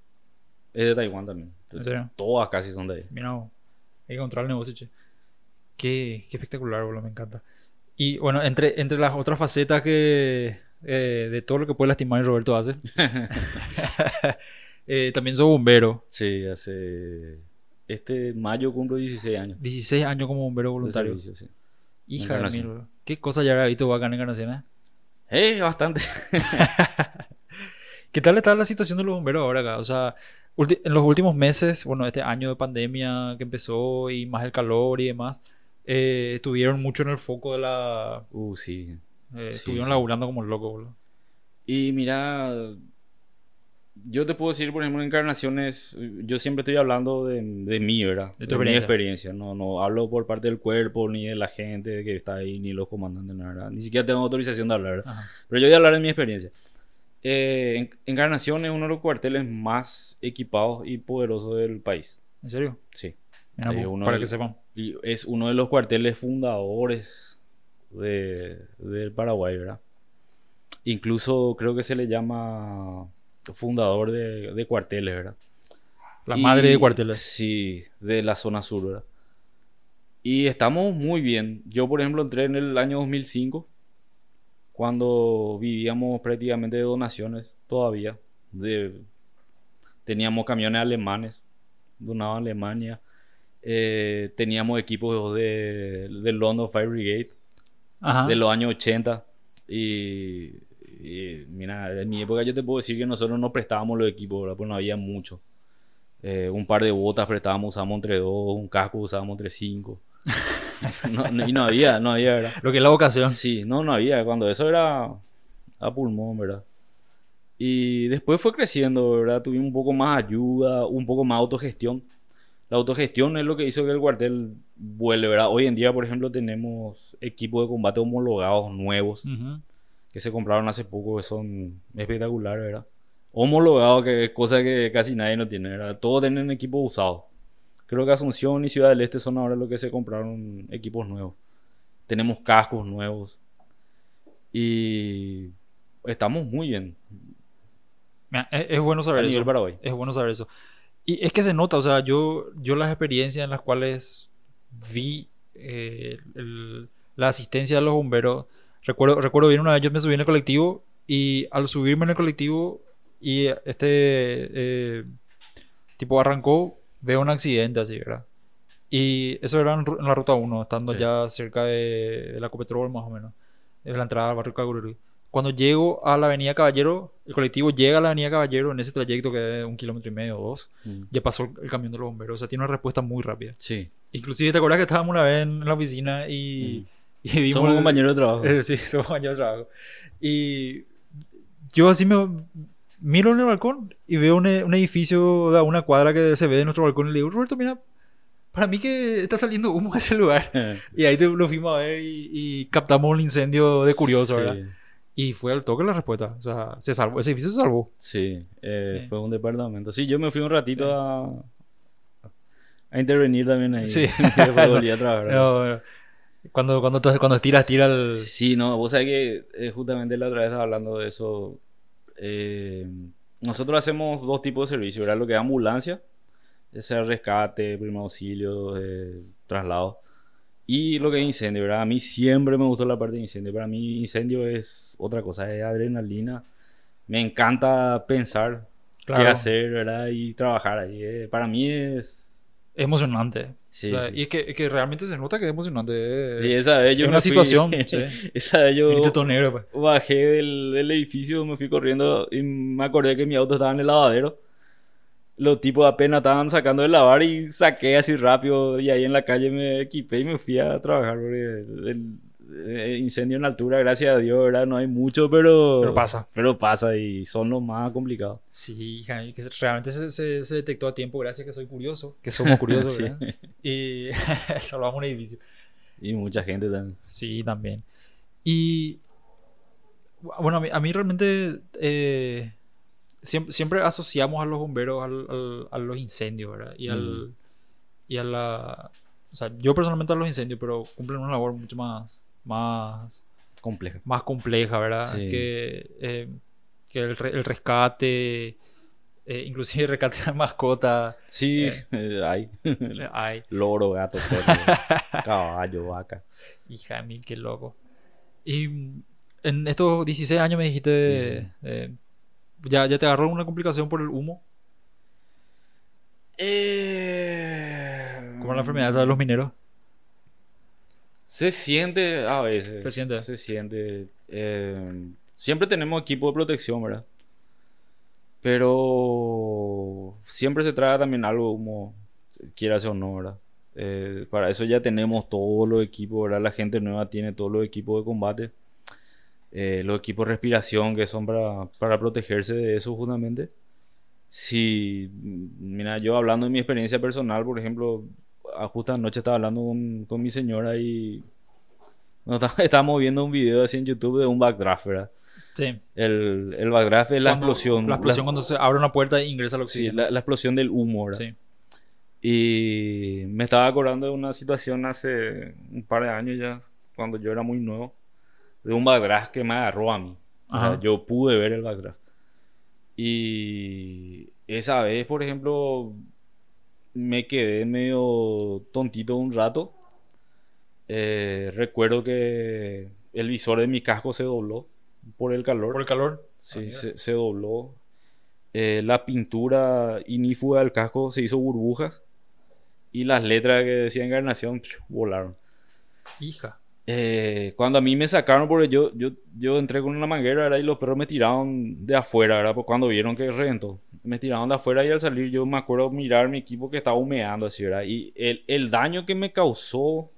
es de Taiwán también. ¿En serio? Todas casi son de ahí. Mira, hay que encontrar el negocio, che. Qué, qué espectacular, boludo, me encanta. Y bueno, entre, entre las otras facetas que eh, de todo lo que puede lastimar y Roberto hace, eh, también soy bombero. Sí, hace. Este mayo cumplo 16 años. 16 años como bombero de voluntario. servicio, sí. Hija de mil. ¿Qué cosa ya habrá visto acá en Encarnación? eh? Eh, bastante. ¿Qué tal está la situación de los bomberos ahora acá? O sea, en los últimos meses, bueno, este año de pandemia que empezó y más el calor y demás, eh, estuvieron mucho en el foco de la... Uh, sí. eh, Sí, estuvieron sí. laburando como locos, boludo. Y mira, yo te puedo decir, por ejemplo, en encarnaciones, yo siempre estoy hablando de, de mí, ¿verdad? De tu mi experiencia. experiencia. No, no hablo por parte del cuerpo, ni de la gente que está ahí, ni los comandantes, nada. Ni siquiera tengo autorización de hablar. Pero yo voy a hablar de mi experiencia. Eh, en- Encarnación es uno de los cuarteles más equipados y poderosos del país. ¿En serio? Sí. Mira, Sí, uno para que sepan. Es uno de los cuarteles fundadores de, del Paraguay, ¿verdad? Incluso creo que se le llama fundador de, de cuarteles, ¿verdad? La Y- madre de cuarteles. Sí, de la zona sur, ¿verdad? Y estamos muy bien. Yo, por ejemplo, entré en el año 2005, cuando vivíamos prácticamente de donaciones todavía. De, teníamos camiones alemanes, donaban a Alemania. Eh, teníamos equipos de, del London Fire Brigade Ajá. de los años 80. Y, y, mira, en mi época yo te puedo decir que nosotros no prestábamos los equipos, ¿verdad? Pues no había mucho. Eh, un par de botas prestábamos, usábamos entre dos, un casco usábamos entre cinco. No- no- y no había, no había, ¿verdad? Lo que es la vocación. Sí, no, no había. Cuando eso era a pulmón, ¿verdad? Y después fue creciendo, ¿verdad? Tuvimos un poco más ayuda, un poco más autogestión. La autogestión es lo que hizo que el cuartel vuele, ¿verdad? Hoy en día, por ejemplo, tenemos equipos de combate homologados nuevos que se compraron hace poco, que son espectaculares, ¿verdad? Homologados, que es cosa que casi nadie no tiene, ¿verdad? Todos tienen equipos usados. Creo que Asunción y Ciudad del Este son ahora los que se compraron equipos nuevos. Tenemos cascos nuevos. Y estamos muy bien Es, es bueno a saber nivel eso. Paraguay. Es bueno saber eso. Y es que se nota, o sea, yo, yo las experiencias en las cuales vi eh, el- la asistencia de los bomberos, recuerdo, recuerdo bien una vez yo me subí en el colectivo y al subirme en el colectivo y este eh, tipo arrancó, veo un accidente así, ¿verdad? Y eso era en, en la ruta 1, estando Sí. ya cerca de, de la Copetrol más o menos, de la entrada al barrio Cagururi. Cuando llego a la avenida Caballero, el colectivo llega a la avenida Caballero en ese trayecto que es un kilómetro y medio o dos, Mm. ya pasó el camión de los bomberos. O sea, tiene una respuesta muy rápida. Sí. Inclusive, ¿te acuerdas que estábamos una vez en la oficina y, y vimos... Somos el- compañeros de trabajo. eh, sí, somos compañeros de trabajo. Y yo así me miro en el balcón y veo un, e- un edificio de una cuadra que se ve de nuestro balcón y le digo, Roberto, mira, para mí que está saliendo humo a ese lugar. Y ahí te- lo fuimos a ver y, y captamos un incendio de curioso, ¿verdad? Y fue al toque la respuesta. O sea, se salvó. Ese edificio se salvó. Sí, eh, Sí. fue un departamento. Sí, yo me fui un ratito a, a intervenir también ahí. Sí. Después volví a trabajar. No, no. Cuando, cuando, cuando estiras, tira el... Sí, no, vos sabés que eh, justamente la otra vez estaba hablando de eso. Eh, nosotros hacemos dos tipos de servicios, ¿verdad? Lo que es ambulancia, ese rescate, primer auxilio, eh, traslado. Y lo que es incendio, ¿verdad? A mí siempre me gustó la parte de incendio. Para mí incendio es otra cosa, es adrenalina. Me encanta pensar Claro. qué hacer, ¿verdad? Y trabajar ahí. eh. Para mí es... Emocionante. Sí, O sea, sí. Y es que, que realmente se nota que es emocionante. Eh. esa vez yo es una fui- situación, sí. esa vez yo pues. bajé del, del edificio, me fui corriendo y me acordé que mi auto estaba en el lavadero. Los tipos apenas estaban sacando el lavar y saqué así rápido y ahí en la calle me equipé y me fui a trabajar porque el, el incendio en altura, gracias a Dios, ¿verdad? No hay mucho, pero... Pero pasa. Pero pasa y son los más complicados. Sí, hija, que realmente se, se, se detectó a tiempo gracias a que soy curioso. Que somos curiosos, Sí. ¿verdad? Y salvamos un edificio. Y mucha gente también. Sí, también. Y bueno, a mí, a mí realmente eh, siempre, siempre asociamos a los bomberos al- al- a los incendios, ¿verdad? Y, al, Ujú. y a la... O sea, yo personalmente a los incendios, pero cumplen una labor mucho más, más, Compleja. más compleja, ¿verdad? Sí. Que, eh, que el, re- el rescate, eh, inclusive el rescate de mascota. Sí, Eh. eh, hay. Ay, Loro, gato, perro, caballo, vaca. Hija de mil, qué loco. Y mm, en estos 16 años me dijiste, Sí, eh, ¿ya, ¿ya te agarró una complicación por el humo? Eh, Como la enfermedad esa de los mineros. Se siente a veces. Se siente. Se siente. eh, siempre tenemos equipo de protección, ¿verdad? Pero siempre se trae también algo como, quiera o no, ¿verdad? Eh, para eso ya tenemos todos los equipos, ¿verdad? La gente nueva tiene todos los equipos de combate. Eh, los equipos de respiración que son para, para protegerse de eso justamente. Si, mira, yo hablando de mi experiencia personal, por ejemplo, justo anoche estaba hablando con, con mi señora y no, estábamos viendo un video así en YouTube de un backdraft, ¿verdad? Sí. El, el backdraft es la explosión. La explosión cuando se abre una puerta e ingresa el oxígeno. Sí, la, la, explosión del humo, ¿verdad? Sí. Y me estaba acordando de una situación hace un par de años ya, cuando yo era muy nuevo, de un backdraft que me agarró a mí. O sea, yo pude ver el backdraft. Y esa vez, por ejemplo, me quedé medio tontito un rato. Eh, recuerdo que el visor de mi casco se dobló por el calor. ¿Por el calor? Sí, ah, se, dobló. Eh, la pintura inífuga del casco se hizo burbujas. Y las letras que decían encarnación volaron. Hija. Eh, cuando a mí me sacaron, porque yo, yo, yo entré con una manguera y los perros me tiraron de afuera, ¿verdad? Pues cuando vieron que reventó, me tiraron de afuera y al salir yo me acuerdo mirar mi equipo que estaba humeando así, ¿verdad? Y el, el daño que me causó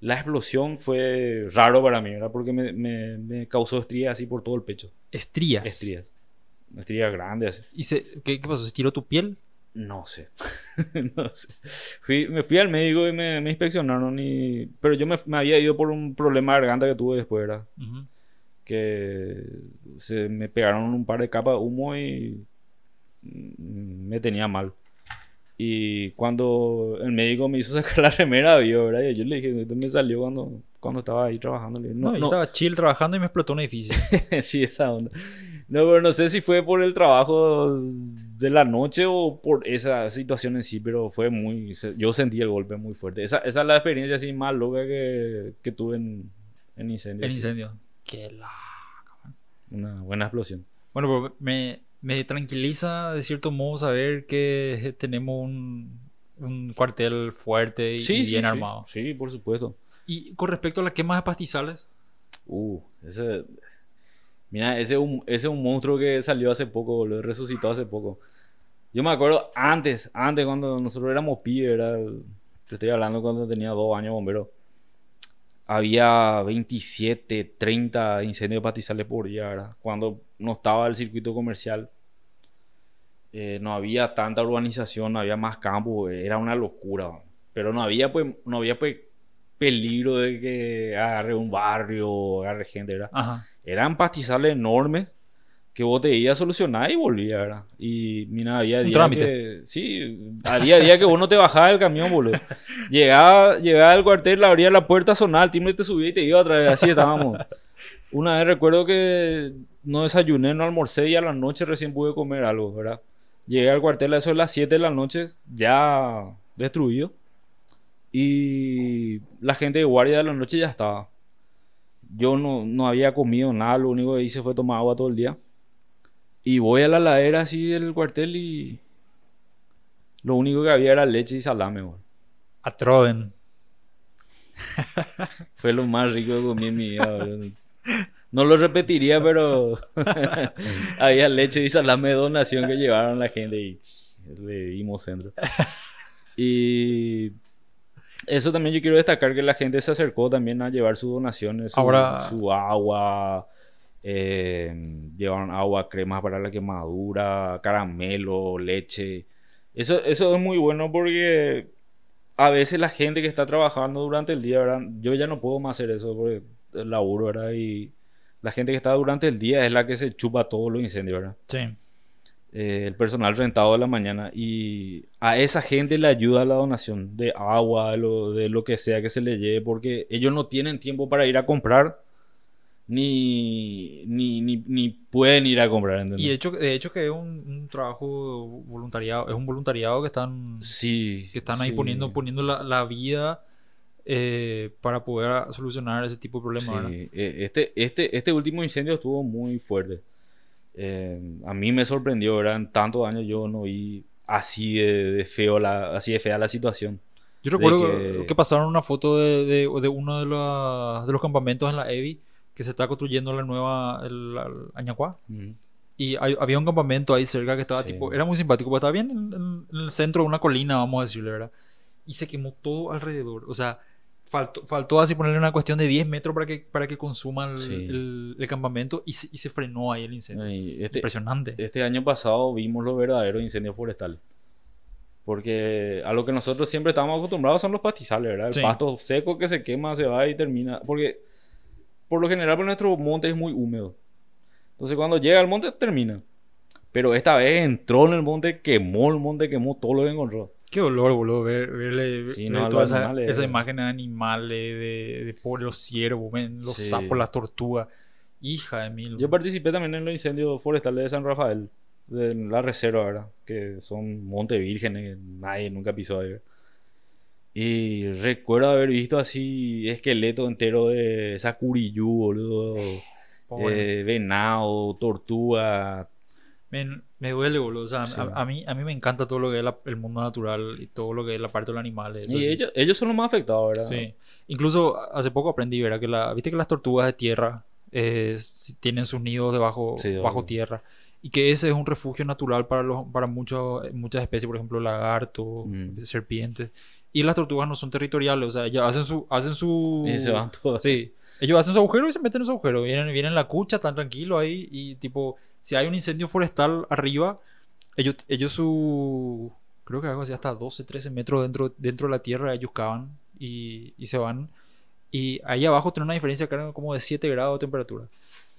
la explosión fue raro para mí, ¿verdad? Porque me, me, me, causó estrías así por todo el pecho. ¿Estrías? Estrías. Estrías grandes. ¿Y se, qué, qué pasó? ¿Se tiró tu piel? No sé. no sé. me fui al médico y me, me inspeccionaron. Y, pero yo me, me, había ido por un problema de garganta que tuve después, ¿verdad? Que se me pegaron un par de capas de humo y me tenía mal. Y cuando el médico me hizo sacar la remera, vio, ¿verdad? Y yo le dije, ¿dónde me salió cuando, cuando estaba ahí trabajando? no, no, estaba chill trabajando y me explotó un edificio. sí, esa onda. No, pero no sé si fue por el trabajo de la noche o por esa situación en sí, pero fue muy... Yo sentí el golpe muy fuerte. Esa, esa es la experiencia así más loca que, que tuve en, en incendio. En incendio. Qué la... Una buena explosión. Bueno, pero me, me tranquiliza de cierto modo saber que tenemos un, un cuartel fuerte y, bien armado. Sí. por supuesto. Y con respecto a las quemas de pastizales. Uh, ese Mira, ese, ese es un monstruo que salió hace poco, lo resucitó hace poco. Yo me acuerdo antes, antes cuando nosotros éramos pibes, era, te estoy hablando cuando tenía dos años bombero. Había 27, 30 incendios pastizales por día, ¿verdad? Cuando no estaba el circuito comercial, eh, no había tanta urbanización, no había más campo, era una locura. Pero no había, pues, no había, pues, peligro de que agarre un barrio, agarre gente, ¿verdad? Ajá eran pastizales enormes que vos te ibas a solucionar y volvía, ¿verdad? Y mira, había días que... Sí, había días que vos no te bajabas del camión, boludo. Llegaba, llegaba al cuartel, abría la puerta, sonaba, el timbre te subía y te iba otra vez. Así estábamos. Una vez recuerdo que no desayuné, no almorcé y a la noche recién pude comer algo, ¿verdad? Llegué al cuartel a eso de las 7 de la noche, ya destruido. Y la gente de guardia de la noche ya estaba. Yo no, no había comido nada, lo único que hice fue tomar agua todo el día. Y voy a la ladera así del cuartel y lo único que había era leche y salame, güey. A Troven. Fue lo más rico que comí en mi vida, No lo repetiría, pero había leche y salame de donación que llevaron la gente y le dimos centro. Y eso también yo quiero destacar que la gente se acercó también a llevar sus donaciones, su, su agua, eh, llevaron agua, cremas para la quemadura, caramelo, leche. Eso, eso es muy bueno porque a veces la gente que está trabajando durante el día, ¿verdad? yo ya no puedo más hacer eso porque el laburo, ¿verdad? Y la gente que está durante el día es la que se chupa todos los incendios, ¿verdad? Sí. Eh, el personal rentado de la mañana y a esa gente le ayuda la donación de agua, de lo, de lo que sea que se le lleve, porque ellos no tienen tiempo para ir a comprar ni, ni, ni, pueden ir a comprar. Y de hecho, de hecho que es un, trabajo voluntariado, es un voluntariado que están, sí, que están ahí poniendo, poniendo la, la vida eh, para poder solucionar ese tipo de problemas. Sí. Eh, este, este, este último incendio estuvo muy fuerte. Eh, a mí me sorprendió, ¿verdad? En tantos años yo no vi así de, feo la, así de fea la situación. Yo recuerdo que... pasaron una foto de, de, uno de, de, los campamentos en la EVI que se está construyendo la nueva el, Añacuá. Y hay- había un campamento ahí cerca que estaba Sí. tipo, era muy simpático, estaba bien en, en- en el centro de una colina, vamos a decirle, ¿verdad? Y se quemó todo alrededor. O sea, faltó, faltó así ponerle una cuestión de 10 metros para que, para que consuman el, Sí. el- el campamento y se, y se frenó ahí el incendio. Y este, Impresionante. este año pasado vimos los verdaderos incendios forestales. Porque a lo que nosotros siempre estamos acostumbrados son los pastizales, ¿verdad? El Sí. pasto seco que se quema, se va y termina. Porque por lo general pues, nuestro monte es muy húmedo. Entonces cuando llega al monte termina. Pero esta vez entró en el monte, quemó el monte, quemó todo lo que encontró. Qué dolor, boludo, ver, verle, Sí, ver no, toda esa, animales, esa eh. imagen de animales, de, de por los ciervos, los Sí. sapos, las tortugas. Hija de mil. Yo participé también en los incendios forestales de San Rafael, de la reserva, ¿verdad? Que son monte vírgenes, nadie nunca pisó ahí. ¿verdad? Y recuerdo haber visto así esqueleto entero de esa curiyú, boludo. Pobre. eh, venado, tortuga. Me duele, boludo. O sea, Sí. a, a mí, a mí me encanta todo lo que es la- el mundo natural y todo lo que es la parte de los animales. Y sí. ellos, ellos son los más afectados, ¿verdad? Sí. Incluso hace poco aprendí, ¿verdad? Que la, viste que las tortugas de tierra eh, tienen sus nidos debajo, Sí, bajo tierra. Y que ese es un refugio natural para, los, para muchos, muchas especies, por ejemplo, lagartos, Mm. serpientes. Y las tortugas no son territoriales, o sea, ellas hacen su... Hacen su Y se van todos. Sí, ellos hacen su agujero y se meten en su agujero. Vienen, vienen en la cucha, están tranquilos ahí y tipo, si hay un incendio forestal arriba, ellos, ellos su... Creo que algo así hasta 12, 13 metros dentro, dentro de la tierra, ellos cavan y, y se van. Y ahí abajo tiene una diferencia creo, como de 7 grados de temperatura.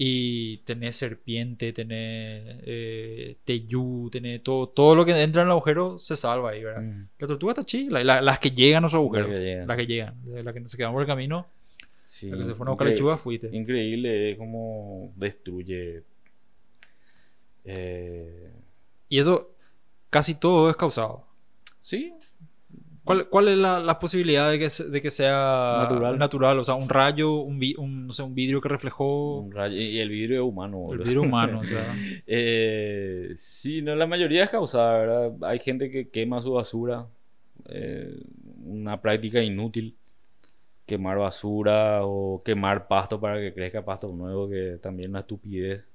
Y tenés serpiente, tenés eh, teyú, tenés todo, todo lo que entra en el agujero se salva ahí, ¿verdad? Mm. La tortuga está chila, la- las que llegan a su agujero, que llegan. las que llegan, las que se quedan por el camino, Sí, las que se fueron a buscar lechuga, fuiste. Increíble cómo destruye. eh, Y eso casi todo es causado. sí, ¿Cuál, cuál es la, la posibilidad de que, se- de que sea Natural. O sea, un rayo, un, vi- un, no sé, un vidrio que reflejó un rayo- y el vidrio es humano. el vidrio humano. o sea. Eh, sí, no, la mayoría es causada, ¿verdad? Hay gente que quema su basura. eh, una práctica inútil. Quemar basura o quemar pasto para que crezca pasto nuevo, que también es una estupidez.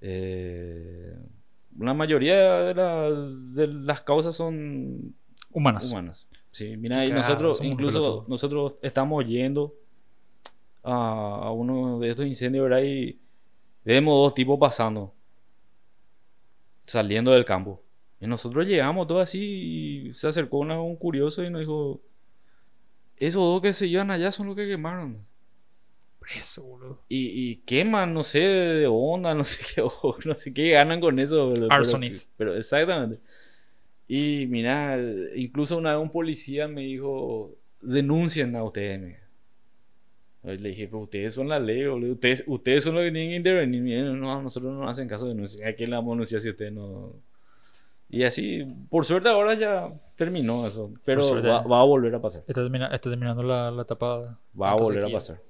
Eh, la mayoría de, la- de las causas son Humanas. humanas. Sí, mira, y nosotros, incluso nosotros estamos yendo a, a uno de estos incendios, ¿verdad? Y vemos dos tipos pasando, saliendo del campo. Y nosotros llegamos todo así y se acercó una- un curioso y nos dijo, esos dos que se llevan allá son los que quemaron. Eso, boludo. Y, y queman, no sé, de onda, no sé qué, no sé qué ganan con eso. boludo, pero- Arsonist. Pero, exactamente. Y mira, incluso una vez un policía me dijo, denuncien a ustedes. Le dije, pero ustedes son la ley, boludo. Ustedes, ustedes son los que tienen que intervenir. Miren, no, nosotros no hacen caso de denuncia. ¿A quién le vamos a denunciar si ustedes no...? Y así, por suerte ahora ya terminó eso. Pero va, va a volver a pasar. Está, termina- está terminando la, la etapa. Va a volver a pasar.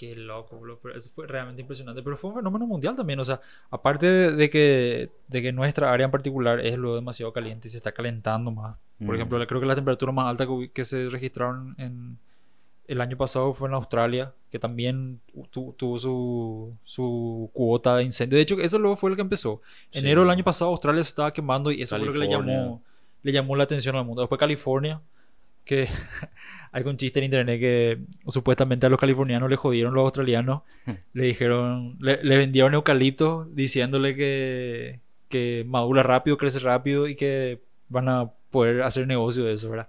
Qué loco, boludo. Pero eso fue realmente impresionante. Pero fue un fenómeno mundial también. O sea, aparte de, de que, de que nuestra área en particular es luego demasiado caliente y se está calentando más. Por Mm. ejemplo, creo que la temperatura más alta que, que se registraron en el año pasado fue en Australia, que también tu- tuvo su, su cuota de incendio. De hecho, eso luego fue lo que empezó. Sí. Enero del año pasado Australia se estaba quemando y eso fue lo que le California. llamó, le llamó la atención al mundo. Después California, que hay un chiste en internet que supuestamente a los californianos le jodieron los australianos. le dijeron, le, le vendieron eucalipto diciéndole que, que madura rápido, crece rápido y que van a poder hacer negocio de eso, ¿verdad?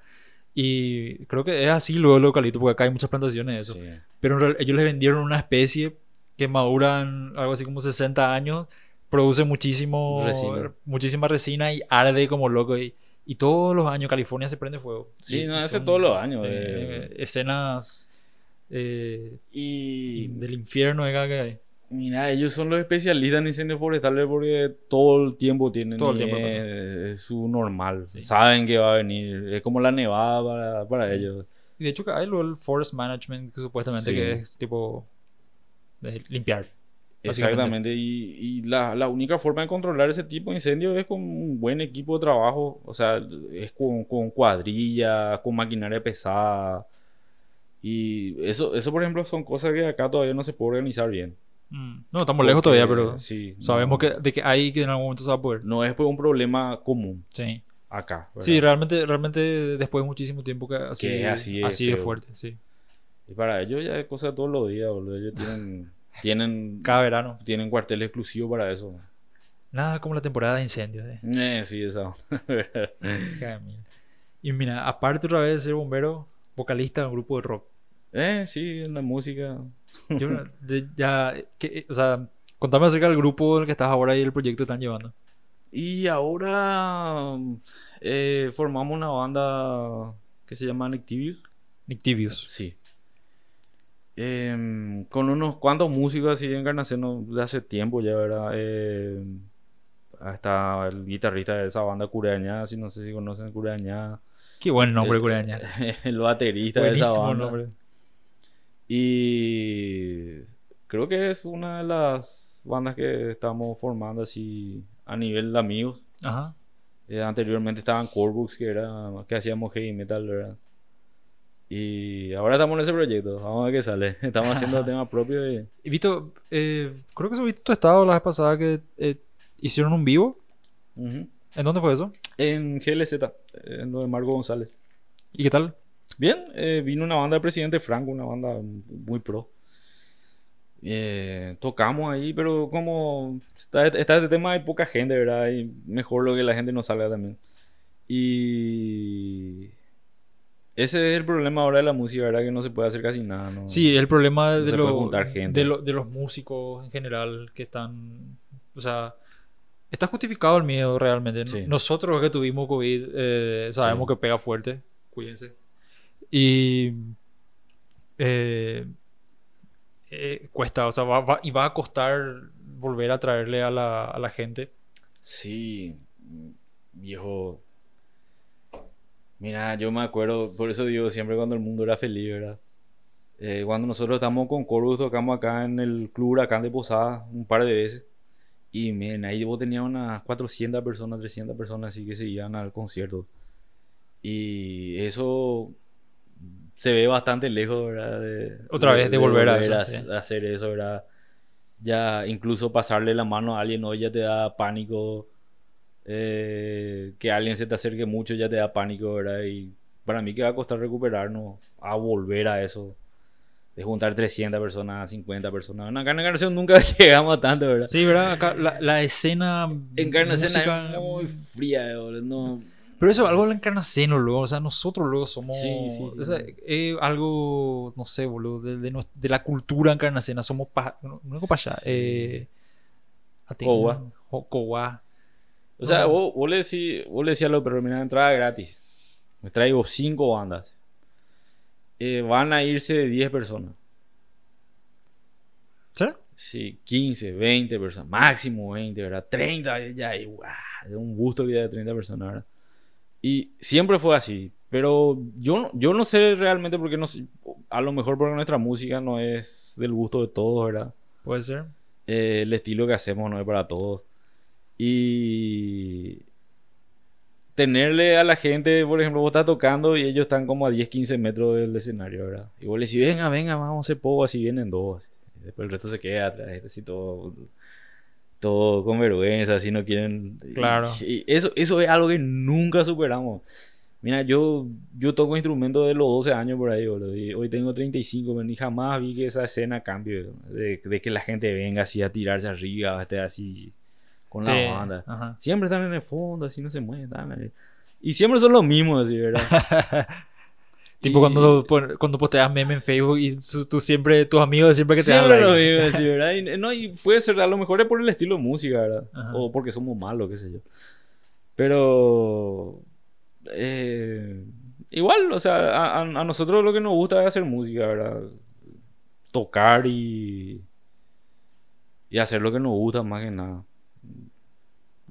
Y creo que es así luego el eucalipto, porque acá hay muchas plantaciones de eso. Sí. Pero en ellos les vendieron una especie que madura en algo así como 60 años, produce muchísimo, Resina. muchísima resina y arde como loco. Y, y todos los años California se prende fuego. Sí, Y no, son, todos los años, eh, eh. escenas eh, Y del infierno de que hay. mira, ellos son los especialistas en incendios forestales porque todo el tiempo tienen Todo el tiempo es su normal. Sí. Saben que va a venir. Es como la nevada para, para Sí. ellos. Y de hecho hay luego el forest management, que supuestamente Sí. que es tipo de limpiar. Exactamente. Y, y la, la única forma de controlar ese tipo de incendios es con un buen equipo de trabajo. O sea, es con, con cuadrilla, con maquinaria pesada. Y eso, eso, por ejemplo, son cosas que acá todavía no se puede organizar bien. Mm. No, estamos lejos todavía, Porque, pero sí, sabemos no, que, de que hay que en algún momento se va a poder. no es pues un problema común Sí. acá. ¿verdad? Sí, realmente, realmente después de muchísimo tiempo que así, Que así es de feo. fuerte, sí. Y para ellos ya es cosa de todos los días, boludo. Ellos tienen, tienen, Cada verano. tienen cuartel exclusivo para eso. Nada como la temporada de incendios. eh. Eh, sí, mil. Y mira, aparte otra vez de ser bombero, vocalista de un grupo de rock. eh, sí, en la música. Yo ya, que, o sea, contame acerca del grupo en el que estás ahora y el proyecto que están llevando. Y ahora eh, formamos una banda que se llama Nictivius. Nictivius. Sí. Em, con unos cuantos músicos así en Encarnación de hace tiempo ya, ¿verdad? Em, hasta el guitarrista de esa banda Cureañá, si no sé si conocen Cureañá. Qué buen nombre, Eh, Cureaña. El baterista de esa banda. nombre. Y creo que es una de las bandas que estamos formando así a nivel de amigos. Ajá. Eh, anteriormente estaban Corbux, que era que hacíamos heavy metal, ¿verdad? Y ahora estamos en ese proyecto. Vamos a ver qué sale. Estamos haciendo temas propios y... Y Vito, eh, creo que subiste tu estado la vez pasada que eh, hicieron un vivo. ¿En dónde fue eso? En GLZ, en lo de Marco González. ¿Y qué tal? Bien, eh, vino una banda de Presidente Franco, una banda muy pro. Eh, tocamos ahí, pero como está, está este tema, hay poca gente, ¿verdad? Y mejor lo que la gente no salga también. Y ese es el problema ahora de la música, ¿verdad? Que no se puede hacer casi nada, ¿no? Sí, el problema No de, lo- de, lo- de los músicos en general que están. O sea, está justificado el miedo realmente. Sí. Nosotros que tuvimos COVID eh, sabemos Sí. que pega fuerte. Cuídense. Y. eh, eh, cuesta, o sea, va, va- y va a costar volver a traerle a la, a la gente. Sí, viejo. Mira, yo me acuerdo, por eso digo siempre cuando el mundo era feliz, ¿verdad? Eh, cuando nosotros estamos con Corus, tocamos acá en el club Huracán de Posada un par de veces. Y miren, ahí vos tenías unas 400 personas, 300 personas así que se iban al concierto. Y eso se ve bastante lejos, ¿verdad? De- Otra vez, de volver a eso, a, a hacer eso, ¿verdad? Ya incluso pasarle la mano a alguien hoy ya te da pánico. Eh, que alguien se te acerque mucho ya te da pánico, ¿verdad? Y para mí que va a costar recuperarnos a volver a eso. De juntar 300 personas, 50 personas. En Acá en Encarnación nunca llegamos a tanto, ¿verdad? Sí, ¿verdad? Acá la, la escena. Encarnación música- es muy fría, boludo. No, Pero eso es algo de la encarnaceno, luego. O sea, nosotros luego somos. Sí, sí, sí. o sea, algo, no sé, boludo, de, de, de la cultura encarnacena. Somos. Pa, no, no es para allá. Eh, Cowa. O sea, No. vos, vos le decís, vos le decís a los entrada gratis. Me traigo cinco bandas. Eh, van a irse 10 personas. ¿Sí? Sí, 15, 20 personas. Máximo 20, ¿verdad? 30, ya, y guau, es un gusto que haya 30 personas, ¿verdad? Y siempre fue así. Pero yo, no- yo no sé realmente porque no sé, a lo mejor porque nuestra música no es del gusto de todos, ¿verdad? Puede ser. Eh, el estilo que hacemos no es para todos. Y tenerle a la gente, por ejemplo, vos estás tocando y ellos están como a 10, 15 metros del escenario, ¿verdad? Y vos le decís, venga, venga, vamos a hacer poco, así vienen dos. así. Y Después el resto se queda atrás, así todo, todo con vergüenza, así no quieren. y- Claro. Y, eso, eso es algo que nunca superamos. Mira, yo, yo toco instrumentos de los 12 años por ahí, boludo, y hoy tengo 35, pero ni jamás vi que esa escena cambie, de, de que la gente venga así a tirarse arriba, esté así con la Te- banda. Ajá. Siempre están en el fondo, así no se mueven. dale. Y siempre son los mismos, así, ¿verdad? Tipo Y- cuando, cuando posteas meme en Facebook y tú siempre, tus amigos siempre que te Siempre lo like. mismo, así, ¿verdad? Y, no, y puede ser, a lo mejor es por el estilo de música, ¿verdad? Ajá. O porque somos malos, qué sé yo. Pero... eh, igual, o sea, a- a nosotros lo que nos gusta es hacer música, ¿verdad? Tocar y... Y hacer lo que nos gusta más que nada.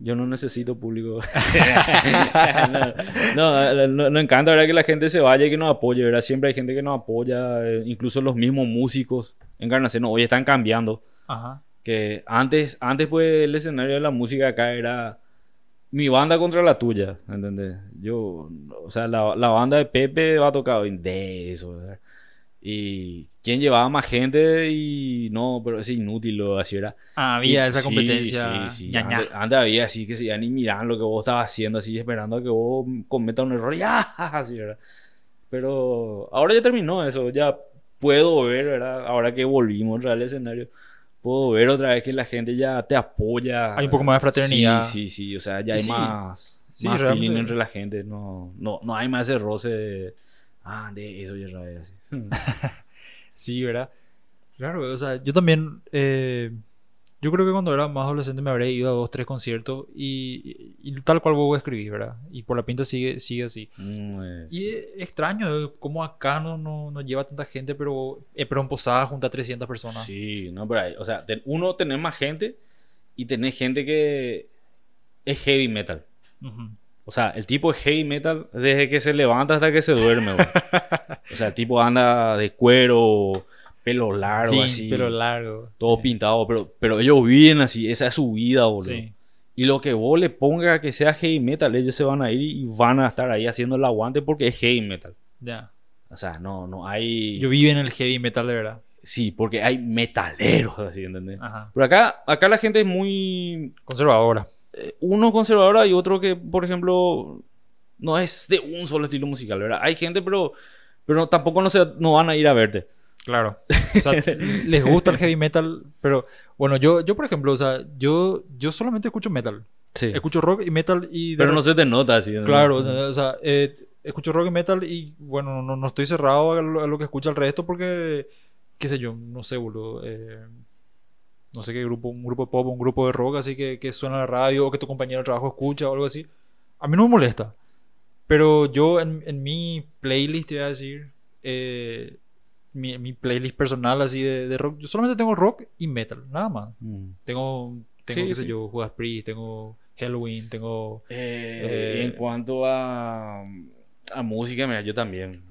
Yo no necesito público. no, no, no, no encanta, ¿verdad? Que la gente se vaya y que nos apoye, ¿verdad? Siempre hay gente que nos apoya, eh, incluso los mismos músicos. Encarnación, hoy están cambiando. Ajá. Que antes, antes pues el escenario de la música acá era mi banda contra la tuya, ¿entendés? Yo, o sea, la, la banda de Pepe va a tocar hoy de eso, ¿verdad? Y quién llevaba más gente y no, pero es inútil lo así era. Ah, había Y- esa competencia. sí, sí. Antes, antes había así que ya ni miraban lo que vos estabas haciendo, así esperando a que vos cometas un error y ¡ah! así, ¿verdad? Pero ahora ya terminó eso, ya puedo ver, ¿verdad? Ahora que volvimos al escenario, puedo ver otra vez que la gente ya te apoya. Hay un poco más de fraternidad. Sí, sí, sí, o sea, ya hay sí, más, sí, más feeling entre la gente, no, no, no hay más ese roce de, ah, de eso ya otra vez, así. Sí, ¿verdad? Claro, o sea, yo también, eh, yo creo que cuando era más adolescente me habré ido a dos, tres conciertos y, y- y tal cual vos escribís, ¿verdad? Y por la pinta sigue, sigue así. Mm, es- Y es extraño eh, cómo acá no, no, no lleva tanta gente, pero, eh, pero en Posada junta a 300 personas. Sí, no, pero hay, o sea, ten- uno tenés más gente y tenés gente que es heavy metal. Ujú. O sea, el tipo es heavy metal desde que se levanta hasta que se duerme, güey. O sea, el tipo anda de cuero, pelo largo, Jeans, así, pelo largo. todo Eh, pintado, pero, pero ellos viven así, esa es su vida, boludo. Sí. Y lo que vos le pongas que sea heavy metal, ellos se van a ir y van a estar ahí haciendo el aguante porque es heavy metal. Ya. O sea, no, no hay... Yo viví en el heavy metal de verdad. Sí, porque hay metaleros, así, ¿entendés? Ajá. Pero acá, acá la gente es muy Conservadora. Eh, uno conservadora y otro que, por ejemplo, no es de un solo estilo musical, ¿verdad? Hay gente, pero, pero tampoco no, se, no van a ir a verte. Claro. O sea, les gusta el heavy metal, pero bueno, yo, yo por ejemplo, o sea, yo, yo solamente escucho metal. Sí. Escucho rock y metal y... Pero no se te nota así. ¿no? Claro, o sea, eh, escucho rock y metal y bueno, no, no estoy cerrado a lo, a lo que escucha el resto porque, qué sé yo, no sé, boludo. eh, no sé qué grupo, un grupo de pop, un grupo de rock así que, que suena en la radio o que tu compañero de trabajo escucha o algo así. A mí no me molesta. Pero yo en, en mi playlist, te voy a decir, eh, mi, mi playlist personal así de, de rock, yo solamente tengo rock y metal, nada más. Mm. Tengo, tengo Sí, qué sé yo, Judas Priest, tengo Halloween, tengo... Eh, Eh, en cuanto a, a música, mira, yo también.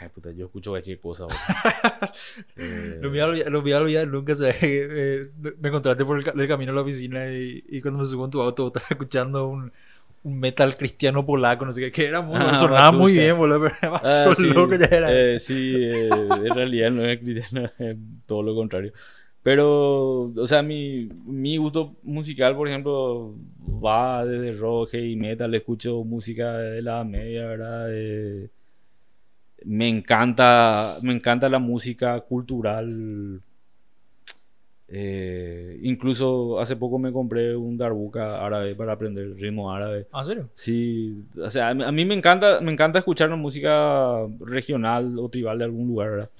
Ay, puta, yo escucho cualquier cosa. Eh, Lo olvidar, lo voy a olvidar nunca, eh, me encontraste por el, el camino a la oficina y, y cuando me subo en tu auto estaba escuchando un, un metal cristiano polaco, no sé qué, que era muy, Ah, sonaba muy bien, boludo, pero era más Ah, sí, loco ya era. eh, sí, eh, en realidad no es cristiano, es todo lo contrario. Pero, o sea, mi, mi gusto musical, por ejemplo, va desde rock y metal, escucho música de la media, ¿verdad? Eh, me encanta, me encanta la música cultural. Eh, incluso hace poco me compré un darbuka árabe para aprender ritmo árabe. ¿Ah, ¿En serio? Sí, o sea, a mí- me encanta, me encanta escuchar una música regional o tribal de algún lugar, ¿verdad?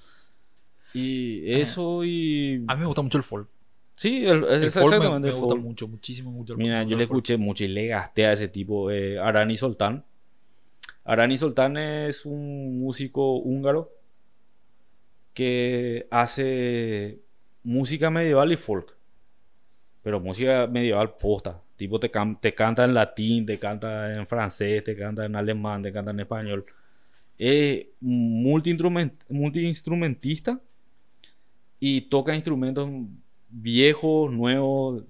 Y eso y... A mí me gusta mucho el folk. Sí, el, El folk me, gusta mucho, muchísimo, mucho. el- Mira, yo le folk. escuché mucho y le gasté a ese tipo, eh, Arani Soltán. Arani Soltán es un músico húngaro que hace música medieval y folk. Pero música medieval posta. Tipo te, te canta en latín, te canta en francés, te canta en alemán, te canta en español. Es multi-instrument- multi-instrumentista y toca instrumentos viejos, nuevos.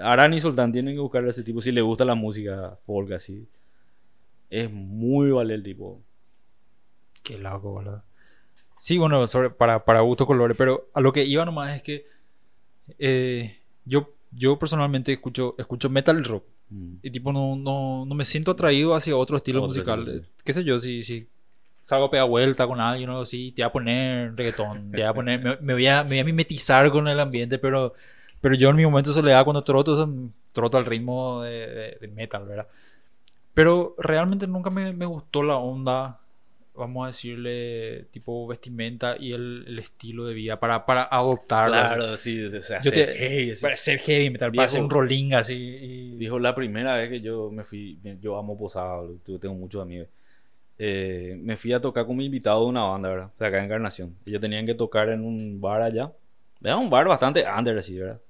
Arani Soltán tienen que buscar a ese tipo si le gusta la música folk así. Es muy vale el tipo. Qué loco, boludo. Sí, bueno, sobre- para, para gusto colores, pero a lo que iba nomás es que eh, yo, yo personalmente escucho, escucho metal rock. Mm. Y tipo, no, no, no me siento atraído hacia otro estilo Otro musical. estilo, sí. ¿Qué sé yo? Si, si salgo a pegar vuelta con alguien o algo así, te voy a poner reggaetón, te voy a poner, me, me voy a, me voy a mimetizar con el ambiente, pero, pero yo en mi momento de soledad cuando troto, troto al ritmo de, de- de metal, ¿verdad? Pero realmente nunca me, me gustó la onda, vamos a decirle, tipo vestimenta y el, el estilo de vida para, para adoptarlo. así. Claro, sí, o sea, Yo ser te- heavy, así. Para ser heavy metal, para Viejo. ser un rolling así. y- Dijo la primera vez que yo me fui, yo amo Posada, yo tengo muchos amigos. Eh, me fui a tocar como invitado de una banda, ¿verdad? O sea, acá en Encarnación. Ellos tenían que tocar en un bar allá. Era un bar bastante under, así, ¿verdad?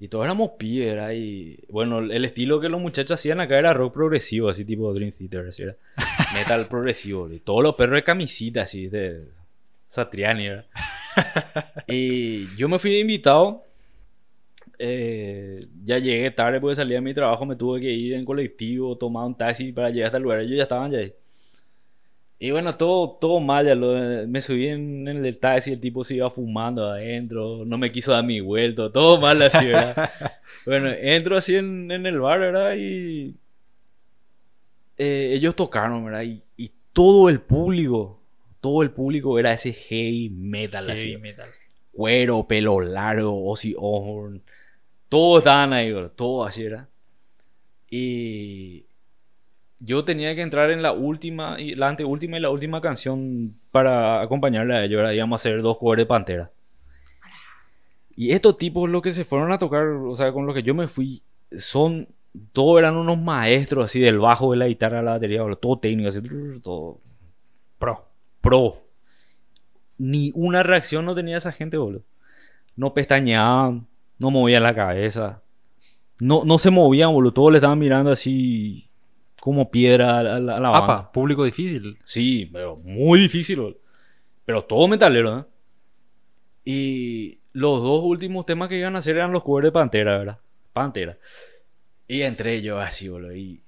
Y todos éramos pibes, ¿verdad? Y bueno, el estilo que los muchachos hacían acá era rock progresivo, así tipo Dream Theater, así, ¿verdad? Metal progresivo, y todos los perros de camisita, así, de Satriani, ¿verdad? y yo me fui de invitado. Eh, ya llegué tarde porque salí de mi trabajo, me tuve que ir en colectivo, tomar un taxi para llegar hasta el lugar. Ellos ya estaban ya ahí. Y bueno, todo, todo mal, ya lo- me subí en, en el taxi, el tipo se iba fumando adentro, no me quiso dar mi vuelto, todo mal así, ¿verdad? bueno, entro así en, en el bar, ¿verdad? Y eh, ellos tocaron, ¿verdad? Y, y todo el público, todo el público era ese heavy metal así. Heavy metal. Cuero, pelo largo, Ozzy Osbourne, todos estaban ahí, ¿verdad? todo así era. Y yo tenía que entrar en la última, y la anteúltima y la última canción para acompañarle a ellos. ¿verdad? Íbamos a hacer dos covers de Pantera. Y estos tipos, los que se fueron a tocar, o sea, con los que yo me fui, son, todos eran unos maestros así del bajo, de la guitarra, la batería, todo técnico, así, todo Pro. pro. Ni una reacción no tenía esa gente, boludo. No pestañeaban, no movían la cabeza. No, no se movían, boludo. Todos le estaban mirando así como piedra a la, a la- banda. Apa, público difícil. Sí, pero muy difícil. Pero todo metalero, ¿eh? Y los dos últimos temas que iban a hacer eran los covers de Pantera, ¿verdad? Pantera. Y entré yo así, boludo. Y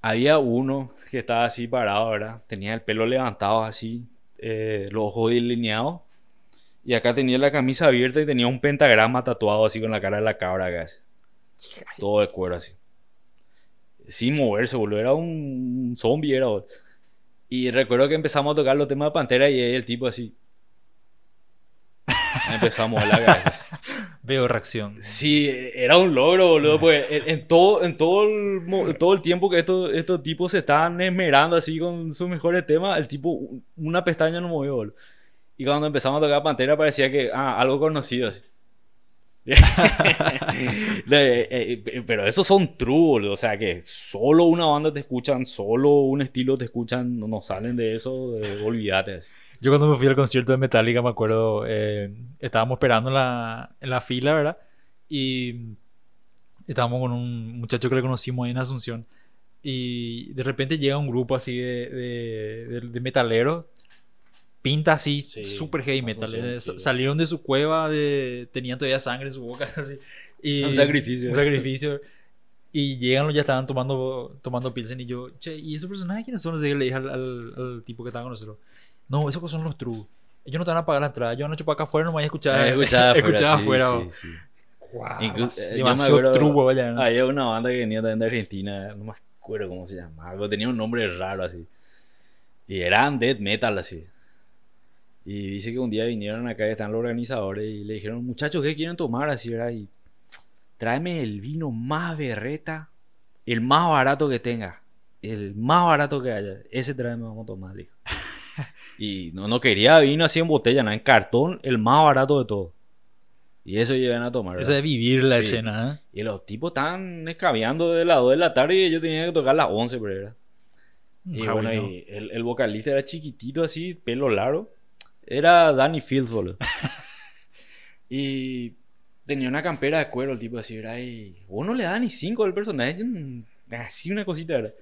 había uno que estaba así parado, ¿verdad? Tenía el pelo levantado así, eh, los ojos delineados. Y acá tenía la camisa abierta y tenía un pentagrama tatuado así con la cara de la cabra acá. así. Todo de cuero así. Sin moverse, boludo. Era un zombie, era, boludo. Y recuerdo que empezamos a tocar los temas de Pantera y el tipo así. Empezamos a la cabeza. Veo reacción. Sí, era un logro, boludo. Pues en, en todo, en todo el, todo el tiempo que estos, estos tipos se estaban esmerando así con sus mejores temas, el tipo, una pestaña no movió, boludo. Y cuando empezamos a tocar Pantera parecía que, ah, algo conocido así. Eh, eh, pero esos son true. O sea, que solo una banda te escuchan, solo un estilo te escuchan, no, salen de eso, eh, olvídate. Yo cuando me fui al concierto de Metallica, me acuerdo, eh, estábamos esperando en la, la fila, ¿verdad? Y estábamos con un muchacho que le conocimos ahí en Asunción. Y de repente llega un grupo así de, de, de- de metaleros. Pinta así, Sí, super heavy metal. Eh. Salieron de su cueva, de, tenían todavía sangre en su boca. Así, y, Un sacrificio. Un sacrificio. Y llegan, ya estaban tomando, tomando pilsen. Y yo, che, ¿y esos personajes quiénes son? Así que le dije al, al- al tipo que estaba con nosotros. No, esos son los true. Ellos no te van a pagar la entrada. Ellos van a chupar acá afuera, no me voy a escuchar. Eh, escuchaba afuera, escuchaba sí, afuera. sí, sí. Wow, Incluso- eh, yo demasiado acuerdo- vaya. ¿no? Había una banda que venía también de Argentina, no me acuerdo cómo se llamaba, tenía un nombre raro así. Y eran death metal así. Y dice que un día vinieron acá, están los organizadores y le dijeron, muchachos, ¿qué quieren tomar? Así era, y tráeme el vino más berreta, el más barato que tenga, el más barato que haya, ese tráeme, vamos a tomar, dijo. Y no, no quería vino así en botella, nada, en cartón, el más barato de todo. Y eso llegan a tomar. ¿verdad? de vivir la Sí. escena, ¿eh? Y los tipos estaban escabeando de las 2 de la tarde y yo tenía que tocar las 11, pero era. Y bueno, bueno. y el, el vocalista era chiquitito así, pelo largo. Era Danny Fields, boludo. y tenía una campera de cuero, el tipo así, era. Y vos no le das ni 5 al personaje, así una cosita era.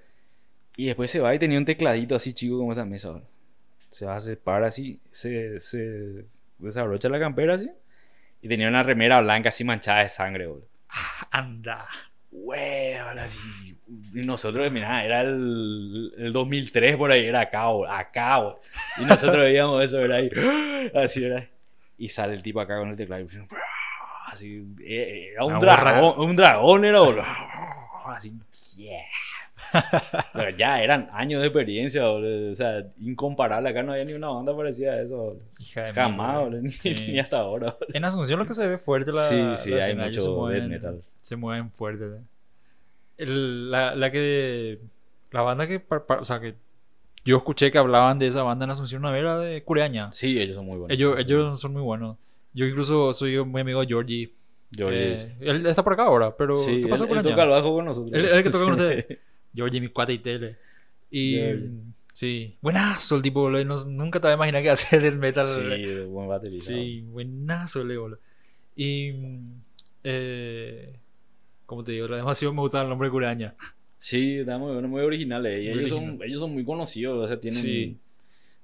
Y después se va y tenía un tecladito así chico como esta mesa ahora. Se va, se para así, se, se desabrocha la campera así. Y tenía una remera blanca así manchada de sangre, boludo. Ah, anda. Así. Y nosotros, mira, era el, el 2003 por ahí, era acá, acá. Y nosotros veíamos eso, era ahí. Así era. Y sale el tipo acá con el teclado. Así, eh, era un dragón, un dragón era, boludo. Así, yeah. Pero ya eran años de experiencia, boludo. O sea, incomparable. Acá no había ni una banda parecida a eso, boludo. Hija de Jamás, boludo. Ni, Sí. ni hasta ahora, boludo. En Asunción lo que se ve fuerte la Sí, sí, la hay escena, mucho death metal. Se mueven fuerte. El- la, la que la banda que o sea que yo escuché que hablaban de esa banda en Asunción una vez era de Cureaña. Sí, ellos son muy buenos. ellos ellos son muy buenos. Yo incluso soy muy amigo de Georgie. Georgie. Eh, él está por acá ahora, pero Sí, ¿qué pasó él, con él toca el bajo con nosotros. Él- que toca con ustedes. Georgie, mi cuate y tele. Y sí, buenazo el tipo, boludo. No- nunca te había imaginado que hacer el metal. Sí, buen baterista. Sí, buenazo el boludo. Y. mm, Eh, como te digo, demasiado me gustaba el nombre de Cureaña. Sí, está muy bueno, muy originales. Y Muy ellos, son, original. ellos son muy conocidos, o sea, tienen, Sí.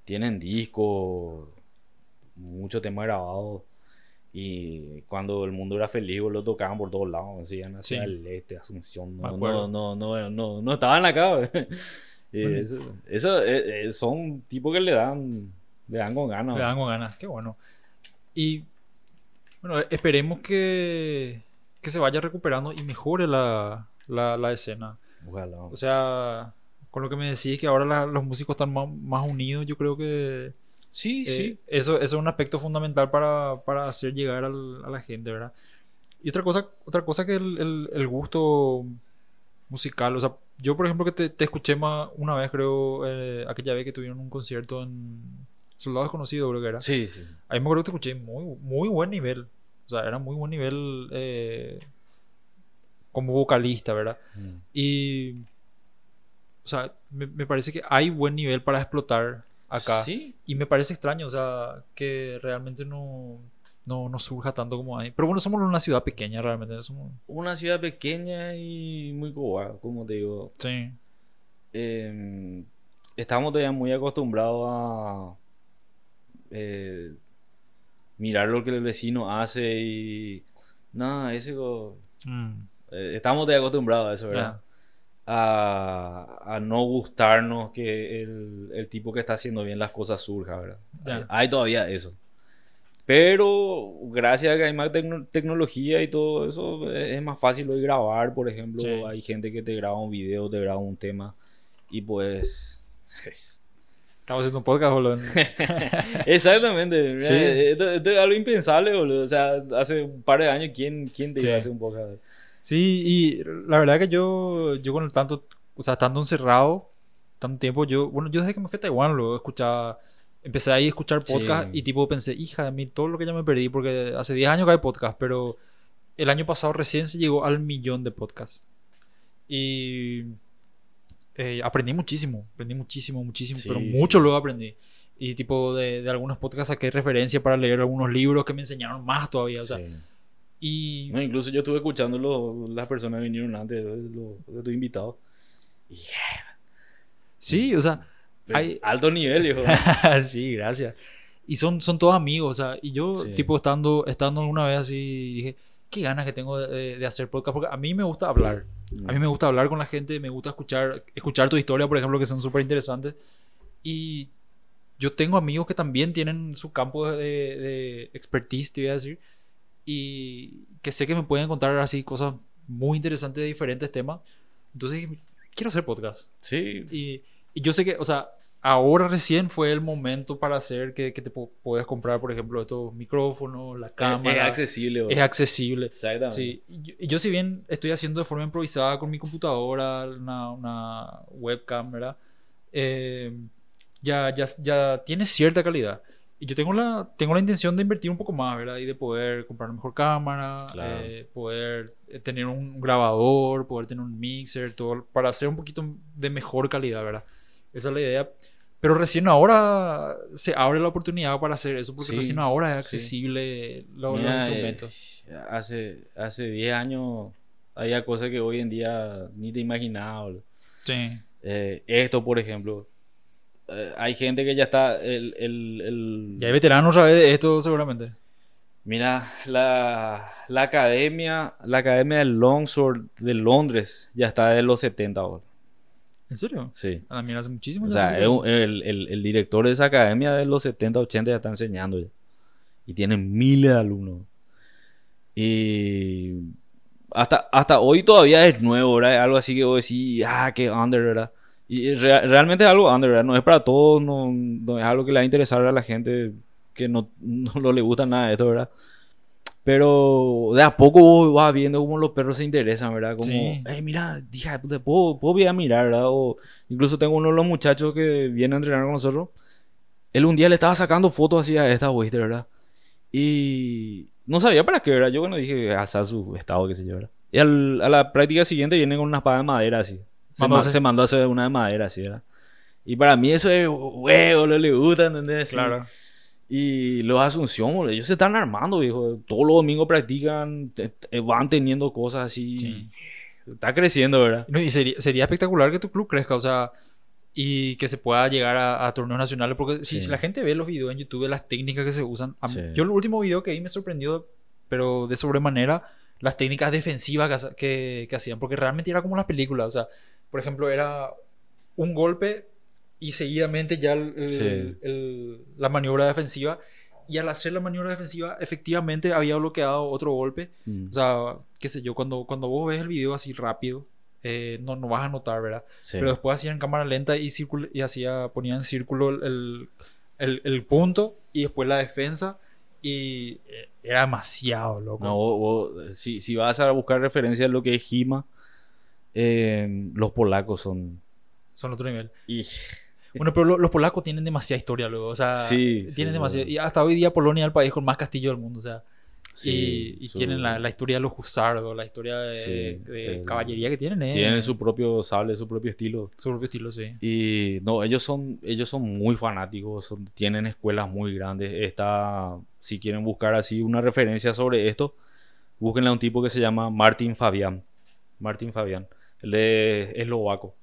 tienen discos, mucho tema grabado. Y cuando el mundo era feliz, lo tocaban por todos lados, decían hacia Sí. el este, Asunción. No, no, no, no, no, no estaban acá. Y eso, eso eh, eh, son tipos que le dan, le dan con ganas. Le dan con ganas, qué bueno. Y bueno, esperemos que, que se vaya recuperando y mejore la, la, la escena. Ojalá. O sea, con lo que me decís que ahora la- los músicos están más, más unidos, yo creo que Sí, eh, sí. eso, eso es un aspecto fundamental para, para hacer llegar al- a la gente, ¿verdad? Y otra cosa, otra cosa que el, el- el gusto musical, o sea, yo por ejemplo que te, te escuché más una vez, creo, eh, aquella vez que tuvieron un concierto en Soldado Desconocido, creo que era. Sí, sí. Ahí me acuerdo que te escuché muy, muy buen nivel. O sea, era muy buen nivel eh, como vocalista, ¿verdad? Mm. Y. O sea, me, me parece que hay buen nivel para explotar acá. Sí. Y me parece extraño, o sea, que realmente no, no, no surja tanto como hay. Pero bueno, somos una ciudad pequeña realmente. Somos... Una ciudad pequeña y muy cobarde, como te digo. Sí. eh, estamos todavía muy acostumbrados a eh, mirar lo que el vecino hace y nada, ese co- Mm, eh, estamos acostumbrados a eso, ¿verdad? A, a no gustarnos que el, el tipo que está haciendo bien las cosas surja, ¿verdad? Ya. Hay, todavía eso. Pero gracias a que hay más tecno- tecnología y todo eso, es más fácil hoy grabar, por ejemplo. Sí. Hay gente que te graba un video, te graba un tema y pues... Estamos haciendo un podcast, boludo. Exactamente. Sí. Esto, esto es algo impensable, boludo. O sea, hace un par de años, ¿quién, quién te Sí. iba a hacer un podcast? Sí, y la verdad que yo, yo con el tanto, o sea, estando encerrado, tanto tiempo, yo, bueno, yo desde que me fui a Taiwán luego escuchaba, empecé ahí a escuchar Sí. podcast y tipo pensé, hija de mí, todo lo que ya me perdí, porque hace 10 años que hay podcast, pero el año pasado recién se llegó al millón de podcasts. Y eh, aprendí muchísimo, aprendí muchísimo, muchísimo, Sí, pero sí. mucho luego aprendí. Y tipo de, de algunos podcasts saqué referencia para leer algunos libros que me enseñaron más todavía, o sea, Sí. y... No, incluso yo estuve escuchando lo- las personas que vinieron antes de, lo- de tu invitado. Y, Sí, o sea, Hay- Alto nivel, hijo. sí, gracias. Y son, son todos amigos, o sea, y yo, Sí. tipo, estando, estando alguna vez así, dije, qué ganas que tengo de, de hacer podcast, porque a mí me gusta hablar. A mí me gusta hablar con la gente, me gusta escuchar, escuchar tu historia, por ejemplo, que son súper interesantes. Y yo tengo amigos que también tienen su campo de, de expertise, te voy a decir, y que sé que me pueden contar así cosas muy interesantes de diferentes temas. Entonces, quiero hacer podcast. Sí, Y, y yo sé que, o sea, ahora recién fue el momento para hacer que, que te puedas comprar, por ejemplo, estos micrófonos, la es, es cámara. accesible. bro. Es accesible. Exactamente. Sí, yo, yo si bien estoy haciendo de forma improvisada con mi computadora, una, una webcam, ¿verdad? Eh, ya, ya, ya tiene cierta calidad. Y yo tengo la, tengo la intención de invertir un poco más, ¿verdad? Y de poder comprar una mejor cámara, Claro. eh, poder eh, tener un grabador, poder tener un mixer, todo, para hacer un poquito de mejor calidad, ¿verdad? Esa es la idea. Pero recién ahora se abre la oportunidad para hacer eso, porque Sí, recién ahora es sí. accesible los, los Mira, eh, instrumentos. hace, hace 10 años había cosas que hoy en día ni te imaginabas. Sí. Eh, esto, por ejemplo. Eh, hay gente que ya está. El, el, el- Ya hay veteranos vez de esto, seguramente. Mira, la, la academia, la academia del Longsword de Londres ya está de los 70 ahora. ¿En serio? Sí. Ah, mira, hace muchísimo. O sea, el, el- el director de esa academia de los 70, 80 ya está enseñando ya. Y tiene miles de alumnos. Y hasta, hasta hoy todavía es nuevo, ¿verdad? Algo así que vos decís, ah, qué under, ¿verdad? Y rea- realmente es algo under, ¿verdad? No es para todos, no, no es algo que le va a interesar a la gente que no, no le gusta nada de esto, ¿verdad? Pero de a poco vos vas viendo cómo los perros se interesan, ¿verdad? Como, Sí. hey, mira, hija puta, puedo, puedo ir a mirar, ¿verdad? O incluso tengo uno de los muchachos que viene a entrenar con nosotros. Él un día le estaba sacando fotos así a esta Oyster, ¿verdad? Y no sabía para qué, ¿verdad? Yo bueno dije, alzar su estado, qué sé yo, ¿verdad? Y al- a la práctica siguiente viene con una espada de madera así. Se, Mandó a ma- hacer- se mandó a hacer una de madera así, ¿verdad? Y para mí eso es huevo, no le gusta, ¿entendés? Claro. Y los Asunción, boludo, ellos se están armando, viejo. Todos los domingos practican, te- te- van teniendo cosas así. Sí. Está creciendo, ¿verdad? No, y sería, sería espectacular que tu club crezca, o sea, y que se pueda llegar a, a torneos nacionales, porque si, Sí. si la gente ve los videos en YouTube las técnicas que se usan, a Sí. yo el último video que vi me sorprendió, pero de sobremanera, las técnicas defensivas que, que, que hacían, porque realmente era como las películas, o sea, por ejemplo, era un golpe y seguidamente ya el- el- Sí. el- la maniobra defensiva. Y al hacer la maniobra defensiva, efectivamente había bloqueado otro golpe. Mm, O sea, qué sé yo, cuando, cuando vos ves el video así rápido, eh, no, no vas a notar, ¿verdad? sí. Pero después hacía en cámara lenta y, círculo, y hacía, ponía en círculo el, el, el punto y después la defensa. Y eh, era demasiado, loco. No, vos- vos, si, si vas a buscar referencia a lo que es Hima, eh, los polacos son... Son otro nivel. y- Bueno, pero lo- los polacos tienen demasiada historia luego. O sea, Sí, tienen sí, demasiado. bueno. Y hasta hoy día Polonia es el país con más castillo del mundo. O sea, sí, y, y su- tienen la, la historia de los husardos, la historia de, Sí, de el- caballería que tienen. Eh, Tienen su propio sable, su propio estilo. su propio estilo, sí. Y no, ellos son, ellos son muy fanáticos, son- tienen escuelas muy grandes. Está, si quieren buscar así una referencia sobre esto, búsquenle a un tipo que se llama Martin Fabián. Martin Fabián. Él es eslovaco.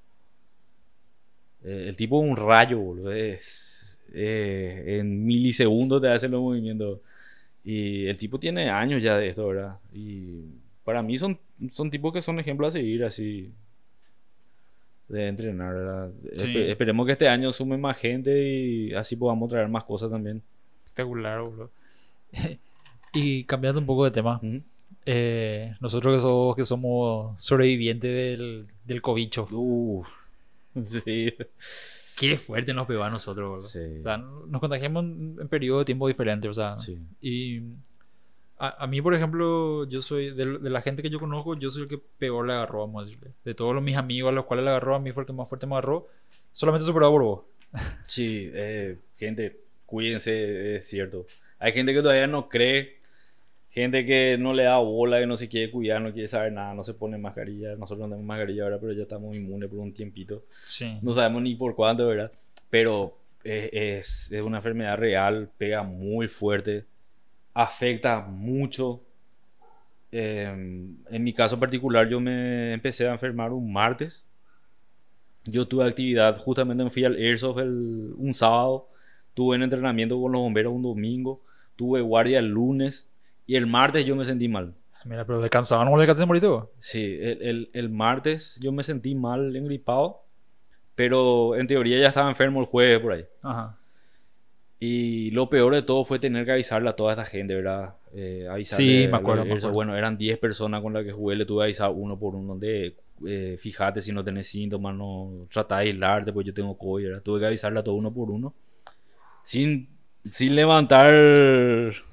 Eh, el tipo es un rayo, boludo. Es, eh, en milisegundos te hace los movimientos. Y el tipo tiene años ya de esto, ¿verdad? Y para mí son, son tipos que son ejemplos a seguir así de entrenar, ¿verdad? Sí. Espe- esperemos que este año sume más gente y así podamos traer más cosas también. Espectacular, boludo. y cambiando un poco de tema. Eh, nosotros que somos, que somos sobrevivientes del, del cobicho. Uh, sí. Qué fuerte nos pegó a nosotros. Sí. O sea, nos contagiamos en, en periodos de tiempo diferentes, o sea. Sí. Y a, a mí, por ejemplo, yo soy, de, de la gente que yo conozco, yo soy el que peor le agarró, vamos a decirle. De todos los, mis amigos a los cuales le agarró, a mí fue el que más fuerte me agarró. Solamente superado por vos. Sí, eh, gente, cuídense, es cierto. Hay gente que todavía no cree, gente que no le da bola, que no se quiere cuidar, no quiere saber nada, no se pone mascarilla. Nosotros no tenemos mascarilla ahora, pero ya estamos inmunes por un tiempito. Sí. No sabemos ni por cuánto, ¿verdad? Pero eh, es, es una enfermedad real, pega muy fuerte, afecta mucho. Eh, en mi caso particular, yo me empecé a enfermar un martes. Yo tuve actividad, justamente me fui al Airsoft el- un sábado, tuve un entrenamiento con los bomberos un domingo, tuve guardia el lunes y el martes yo me sentí mal. Mira, pero descansaba, no le dejaste de morir tú? Sí, el, el- el martes yo me sentí mal, engripado, pero en teoría ya estaba enfermo el jueves por ahí. Ajá. Y lo peor de todo fue tener que avisarle a toda esta gente, ¿verdad? Eh, avisarle Sí, me a acuerdo, me acuerdo. Bueno, eran 10 personas con las que jugué, le tuve que avisar uno por uno de, eh, fíjate si no tenés síntomas, no trata de aislarte, pues yo tengo COVID, ¿verdad? Tuve que avisarle a todo uno por uno. Sin, sin levantar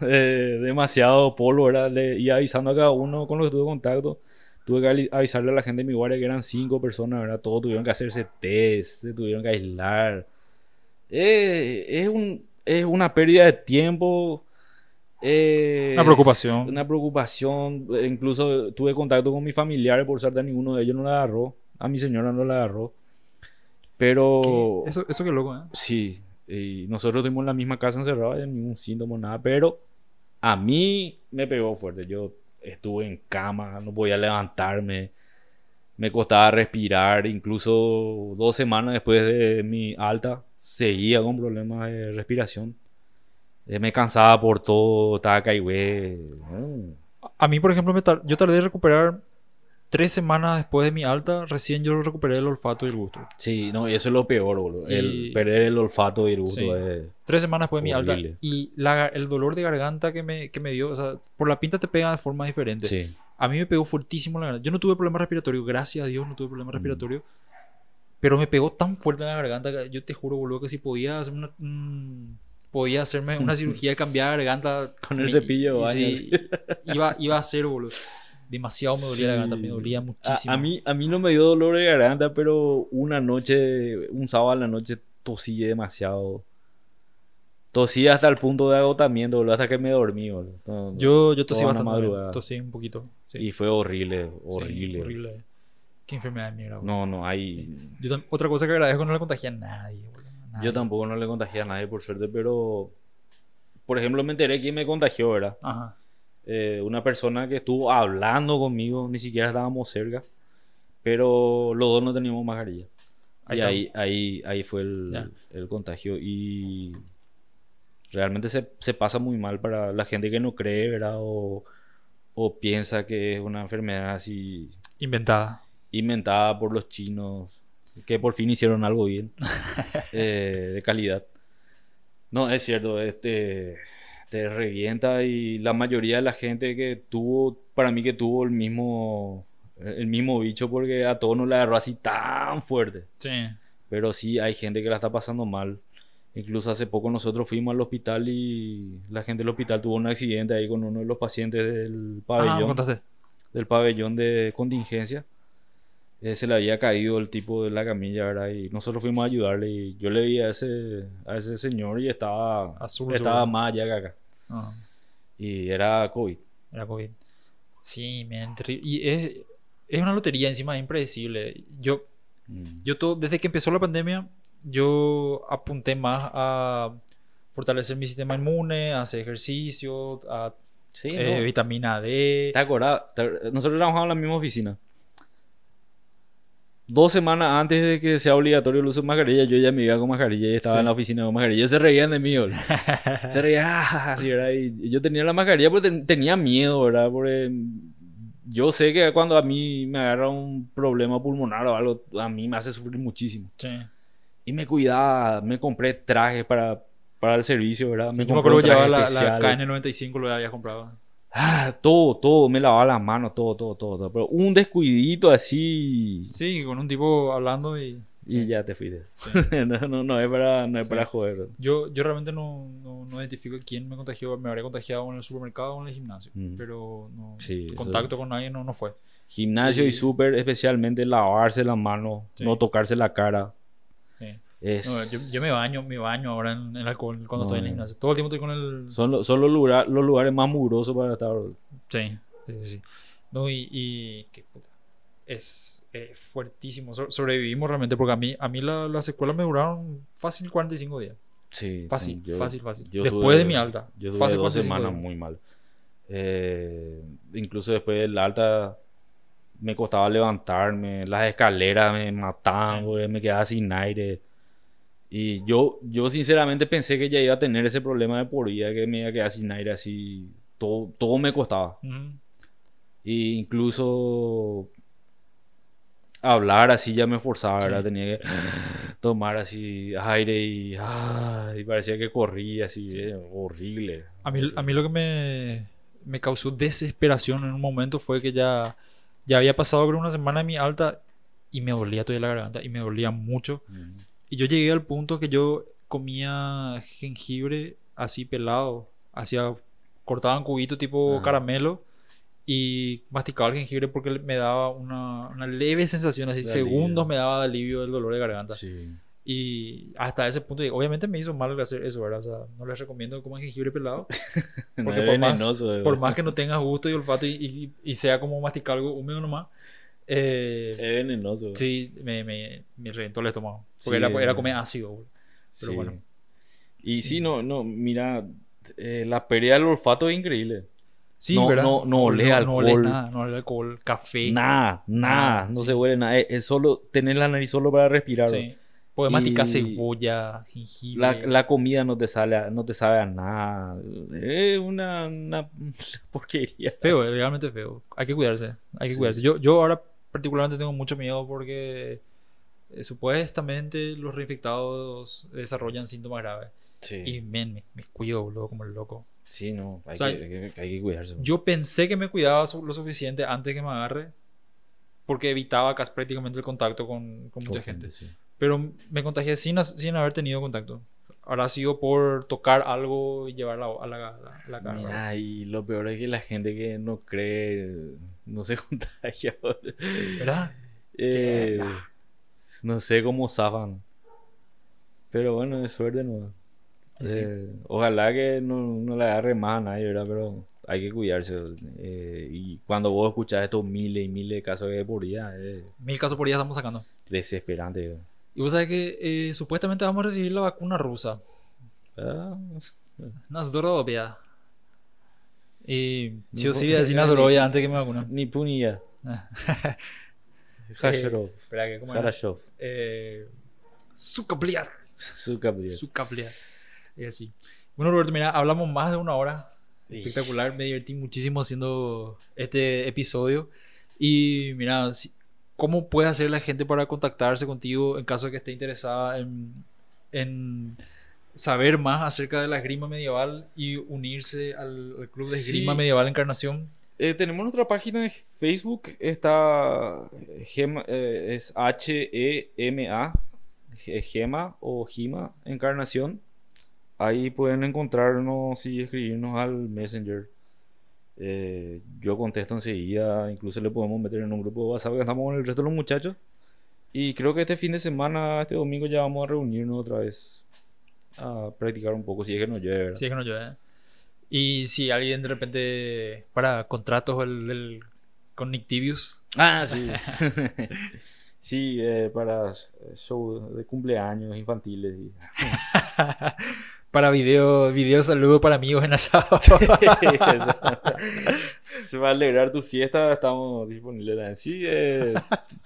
eh, demasiado polvo, ¿verdad? Le, y avisando a cada uno con los que tuve contacto. Tuve que avisarle a la gente de mi guardia que eran 5 personas, ¿verdad? Todos tuvieron que hacerse test, se tuvieron que aislar. Eh, es, un, es una pérdida de tiempo. eh, Una preocupación. Una preocupación. Incluso tuve contacto con mis familiares, por suerte a ninguno de ellos no la agarró. A mi señora no la agarró. Pero Eso, eso que loco, ¿eh? sí, y nosotros tuvimos la misma casa encerrados, y ningún síntoma, nada. Pero a mí me pegó fuerte. Yo estuve en cama, no podía levantarme. Me costaba respirar. Incluso dos semanas después de mi alta, seguía con problemas de respiración. Eh, me cansaba por todo, estaba caigüe. A mí, por ejemplo, me tar- yo tardé en recuperar tres semanas después de mi alta. Recién yo recuperé el olfato y el gusto. Sí, no, y eso es lo peor, boludo. El Y- perder el olfato y el gusto Sí. es- Tres semanas después de mi alta. Y la- el dolor de garganta que me, que me dio, o sea, por la pinta te pega de forma diferente. Sí. A mí me pegó fuertísimo la garganta. Yo no tuve problemas respiratorios, gracias a Dios no tuve problemas Mm. respiratorios. Pero me pegó tan fuerte en la garganta que yo te juro, boludo, que si podía hacer una, mm, podía hacerme una cirugía de cambiar la garganta Con el me- cepillo de sí, iba, iba a hacer, boludo. Demasiado me dolía la garganta, me Sí. dolía muchísimo. a mí, a mí no me dio dolor de garganta, pero una noche, un sábado a la noche, tosí demasiado. Tosí hasta el punto de agotamiento, boludo, hasta que me dormí, boludo. No, yo, yo tosí bastante. madrugada. Tosí un poquito. sí. Y fue horrible, Sí, horrible. horrible. Qué enfermedad de mierda, boludo. No, no hay... Yo otra cosa que agradezco no le contagié a nadie, boludo. nadie. Yo tampoco no le contagié a nadie, por suerte, pero... Por ejemplo, me enteré quién me contagió, ¿verdad? Ajá. Eh, una persona que estuvo hablando conmigo, ni siquiera estábamos cerca, pero los dos no teníamos mascarilla. Ahí y ahí, ahí, ahí fue el, el contagio y realmente se, se pasa muy mal para la gente que no cree, ¿verdad? O, o piensa que es una enfermedad así Inventada. inventada por los chinos. que por fin hicieron algo bien, eh, de calidad. No, es cierto, este te revienta y la mayoría de la gente que tuvo, para mí que tuvo el mismo, el mismo bicho porque a todos no le agarró así tan fuerte. Sí. Pero sí hay gente que la está pasando mal. Incluso hace poco nosotros fuimos al hospital y la gente del hospital tuvo un accidente ahí con uno de los pacientes del Ah, pabellón, contaste. del pabellón de contingencia. Eh, se le había caído el tipo de la camilla, ¿verdad? Y nosotros fuimos a ayudarle y yo le vi a ese, a ese señor y estaba, Azul, estaba más allá que acá. Ah, Y era COVID. era COVID. Sí, men, terri- Y es, es una lotería encima, es impredecible. Yo, Mm. yo todo, desde que empezó la pandemia, yo apunté más a fortalecer mi sistema inmune, a hacer ejercicio, a Sí, eh, ¿no? vitamina D. ¿Te acordás? Nosotros trabajamos en la misma oficina. Dos semanas antes de que sea obligatorio el uso de mascarilla, yo ya me iba con mascarilla y estaba Sí. en la oficina con mascarilla. Se reían de mí. Se reían, ah, así, ¿verdad? Y yo tenía la mascarilla porque ten- tenía miedo, ¿verdad? Porque yo sé que cuando a mí me agarra un problema pulmonar o algo, a mí me hace sufrir muchísimo. Sí. Y me cuidaba, me compré trajes para, para el servicio, ¿verdad? Yo me compré acuerdo un que llevaba traje la, la especial. KN95, lo había comprado. Ah, todo, todo, me lavaba las manos, todo, todo, todo, todo. Pero un descuidito así Sí, con un tipo hablando y... y ya te fuiste. no, no, no es para, no es Sí. para joder. Yo, yo realmente no, no, no identifico quién me contagió. Me habría contagiado en el supermercado o en el gimnasio. Mm. Pero no, Sí, eso- contacto con nadie no, no fue. Gimnasio y Sí. súper, especialmente lavarse las manos, Sí. no tocarse la cara. Sí. Es, No, yo, yo me baño, me baño ahora en, en alcohol cuando estoy en el gimnasio. Todo el tiempo estoy con el... son, lo- son los, lugar- los lugares más mugrosos para estar. Sí, sí, sí. No, y... y qué puta. Es, es fuertísimo. So- sobrevivimos realmente porque a mí, a mí la- las secuelas me duraron fácil 45 días. Sí, Fácil, yo- fácil, fácil. yo Después tuve- de mi alta. Yo tuve fácil dos 45 semanas días. muy mal. Eh, incluso después del alta me costaba levantarme, las escaleras me mataban, Sí. me quedaba sin aire. Y yo, yo sinceramente pensé que ya iba a tener ese problema de por vida, que me iba a quedar sin aire así. Todo, todo me costaba. Y incluso hablar así ya me forzaba. Tenía que tomar así aire y, ah, y parecía que corría así, eh, horrible. A mí, a mí lo que me, me causó desesperación en un momento fue que ya, ya había pasado creo una semana de mi alta y me dolía todavía la garganta y me dolía mucho. Y yo llegué al punto que yo comía jengibre así pelado, hacía, cortaba en cubito tipo Ajá. caramelo y masticaba el jengibre porque me daba una, una leve sensación, así De segundos alivio. me daba de alivio del dolor de garganta. Sí. Y hasta ese punto, obviamente me hizo mal hacer eso, ¿verdad? O sea, no les recomiendo que coman jengibre pelado. No Porque es por más- venenoso, eh. Por más que no tengas gusto y olfato y, y- y sea como masticar algo húmedo nomás, eh, Es venenoso. sí, me, me, me reventó el estómago. Porque Sí, era, era eh. comer ácido. Pero Sí. bueno. Y sí, no, no, mira, eh, la pérdida del olfato es increíble. Sí, No- ¿verdad? no- no No alcohol. nada, no olés alcohol, café. Nada, nada, no sí. se huele nada. Es, es solo tener la nariz solo para respirar. Sí. Puedes masticar cebolla, jengibre. La, la comida no te sale, a- no te sabe a nada. Es una, una porquería. Feo, es realmente feo. Hay que cuidarse. Hay que Sí. cuidarse. Yo, yo ahora particularmente tengo mucho miedo porque eh, supuestamente los reinfectados desarrollan síntomas graves. Sí, Y men, me, me cuido, boludo, como el loco. sí, no, hay, O sea, que, hay que- hay que cuidarse. Yo pensé que me cuidaba lo suficiente antes que me agarre porque evitaba casi prácticamente el contacto con, con mucha Con gente. sí. Pero me contagié sin, sin haber tenido contacto. Ahora ha sido por tocar algo y llevarla a la, a la, cara. Mira, y lo peor es que la gente que no cree no se contagia. ¿Verdad? Eh, no sé cómo zafan. Pero bueno, es suerte no. Sí. Eh, ojalá que no, no le agarre más a nadie, ¿verdad? Pero hay que cuidarse. eh, y cuando vos escuchás estos miles y miles de casos de por día, Mil casos por día estamos sacando. desesperante. Y vos sabés que eh, supuestamente vamos a recibir la vacuna rusa. Ah, Nasdrovia. Y sí o sí voy a decir Nasdrovia antes que me vacuna. Ni punilla. Eh, Hasherov. espera, que ¿cómo era? Harashov. Eh. Y así. Bueno, Roberto, mira, hablamos más de una hora. Espectacular. Me divertí muchísimo haciendo este episodio. Y mira, ¿cómo puede hacer la gente para contactarse contigo en caso de que esté interesada en, en saber más acerca de la esgrima medieval y unirse al, al Club de Esgrima Sí. Medieval Encarnación? Eh, tenemos nuestra página de Facebook, está Gema, eh, es H-E-M-A, Ge- Gema o Gima Encarnación. Ahí pueden encontrarnos y escribirnos al Messenger. Eh, yo contesto enseguida, incluso le podemos meter en un grupo de WhatsApp que estamos con el resto de los muchachos. Y creo que este fin de semana, este domingo, ya vamos a reunirnos otra vez a practicar un poco, si es que no llueve. Si es que no llueve. Y si alguien de repente para contratos el, el- con Nictivius, Ah, sí. sí, eh, para show de cumpleaños infantiles. y- para video, video saludo para amigos en asado. Eso. Se va a alegrar tu fiesta, estamos disponibles también. Sí, eh,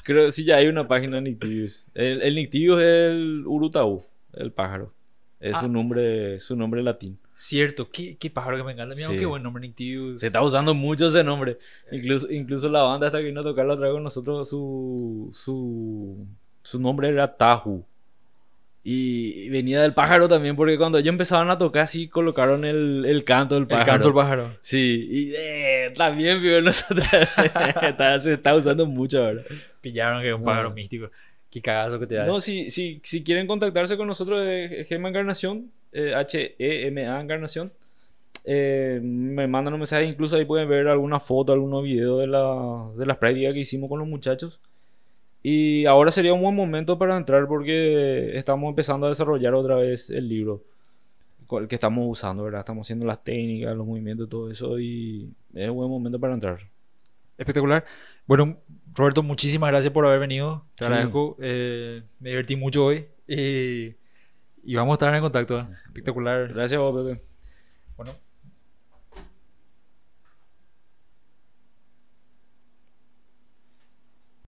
creo sí ya hay una página de Nictivius. El, el Nictivius es el Urutaú, el pájaro. Es Ah. su nombre, su nombre latín. Cierto, qué, qué pájaro que me encanta. Mira, Sí. qué buen nombre. Se está usando mucho ese nombre. Incluso, incluso la banda hasta que vino a tocar la otra vez con nosotros, su, su, su nombre era Tahu. Y venía del pájaro también, porque cuando ellos empezaban a tocar, sí colocaron el, el canto del El pájaro. canto del pájaro. Sí, y eh, también, vio nosotros. está- se está usando mucho ahora. Pillaron que es un pájaro místico. Qué cagazo que te da. No, si, si, si quieren contactarse con nosotros de Gema Encarnación, eh, H-E-M-A Encarnación, eh, me mandan un mensaje, incluso ahí pueden ver alguna foto, algunos videos de, la, de las prácticas que hicimos con los muchachos. Y ahora sería un buen momento para entrar porque estamos empezando a desarrollar otra vez el libro con el que estamos usando, ¿verdad? Estamos haciendo las técnicas, los movimientos, todo eso y es un buen momento para entrar. Espectacular. Bueno, Roberto, muchísimas gracias por haber venido. Te Sí. agradezco. Eh, me divertí mucho hoy. Y, y vamos a estar en contacto. Espectacular. Gracias, a vos, Pepe. Bueno,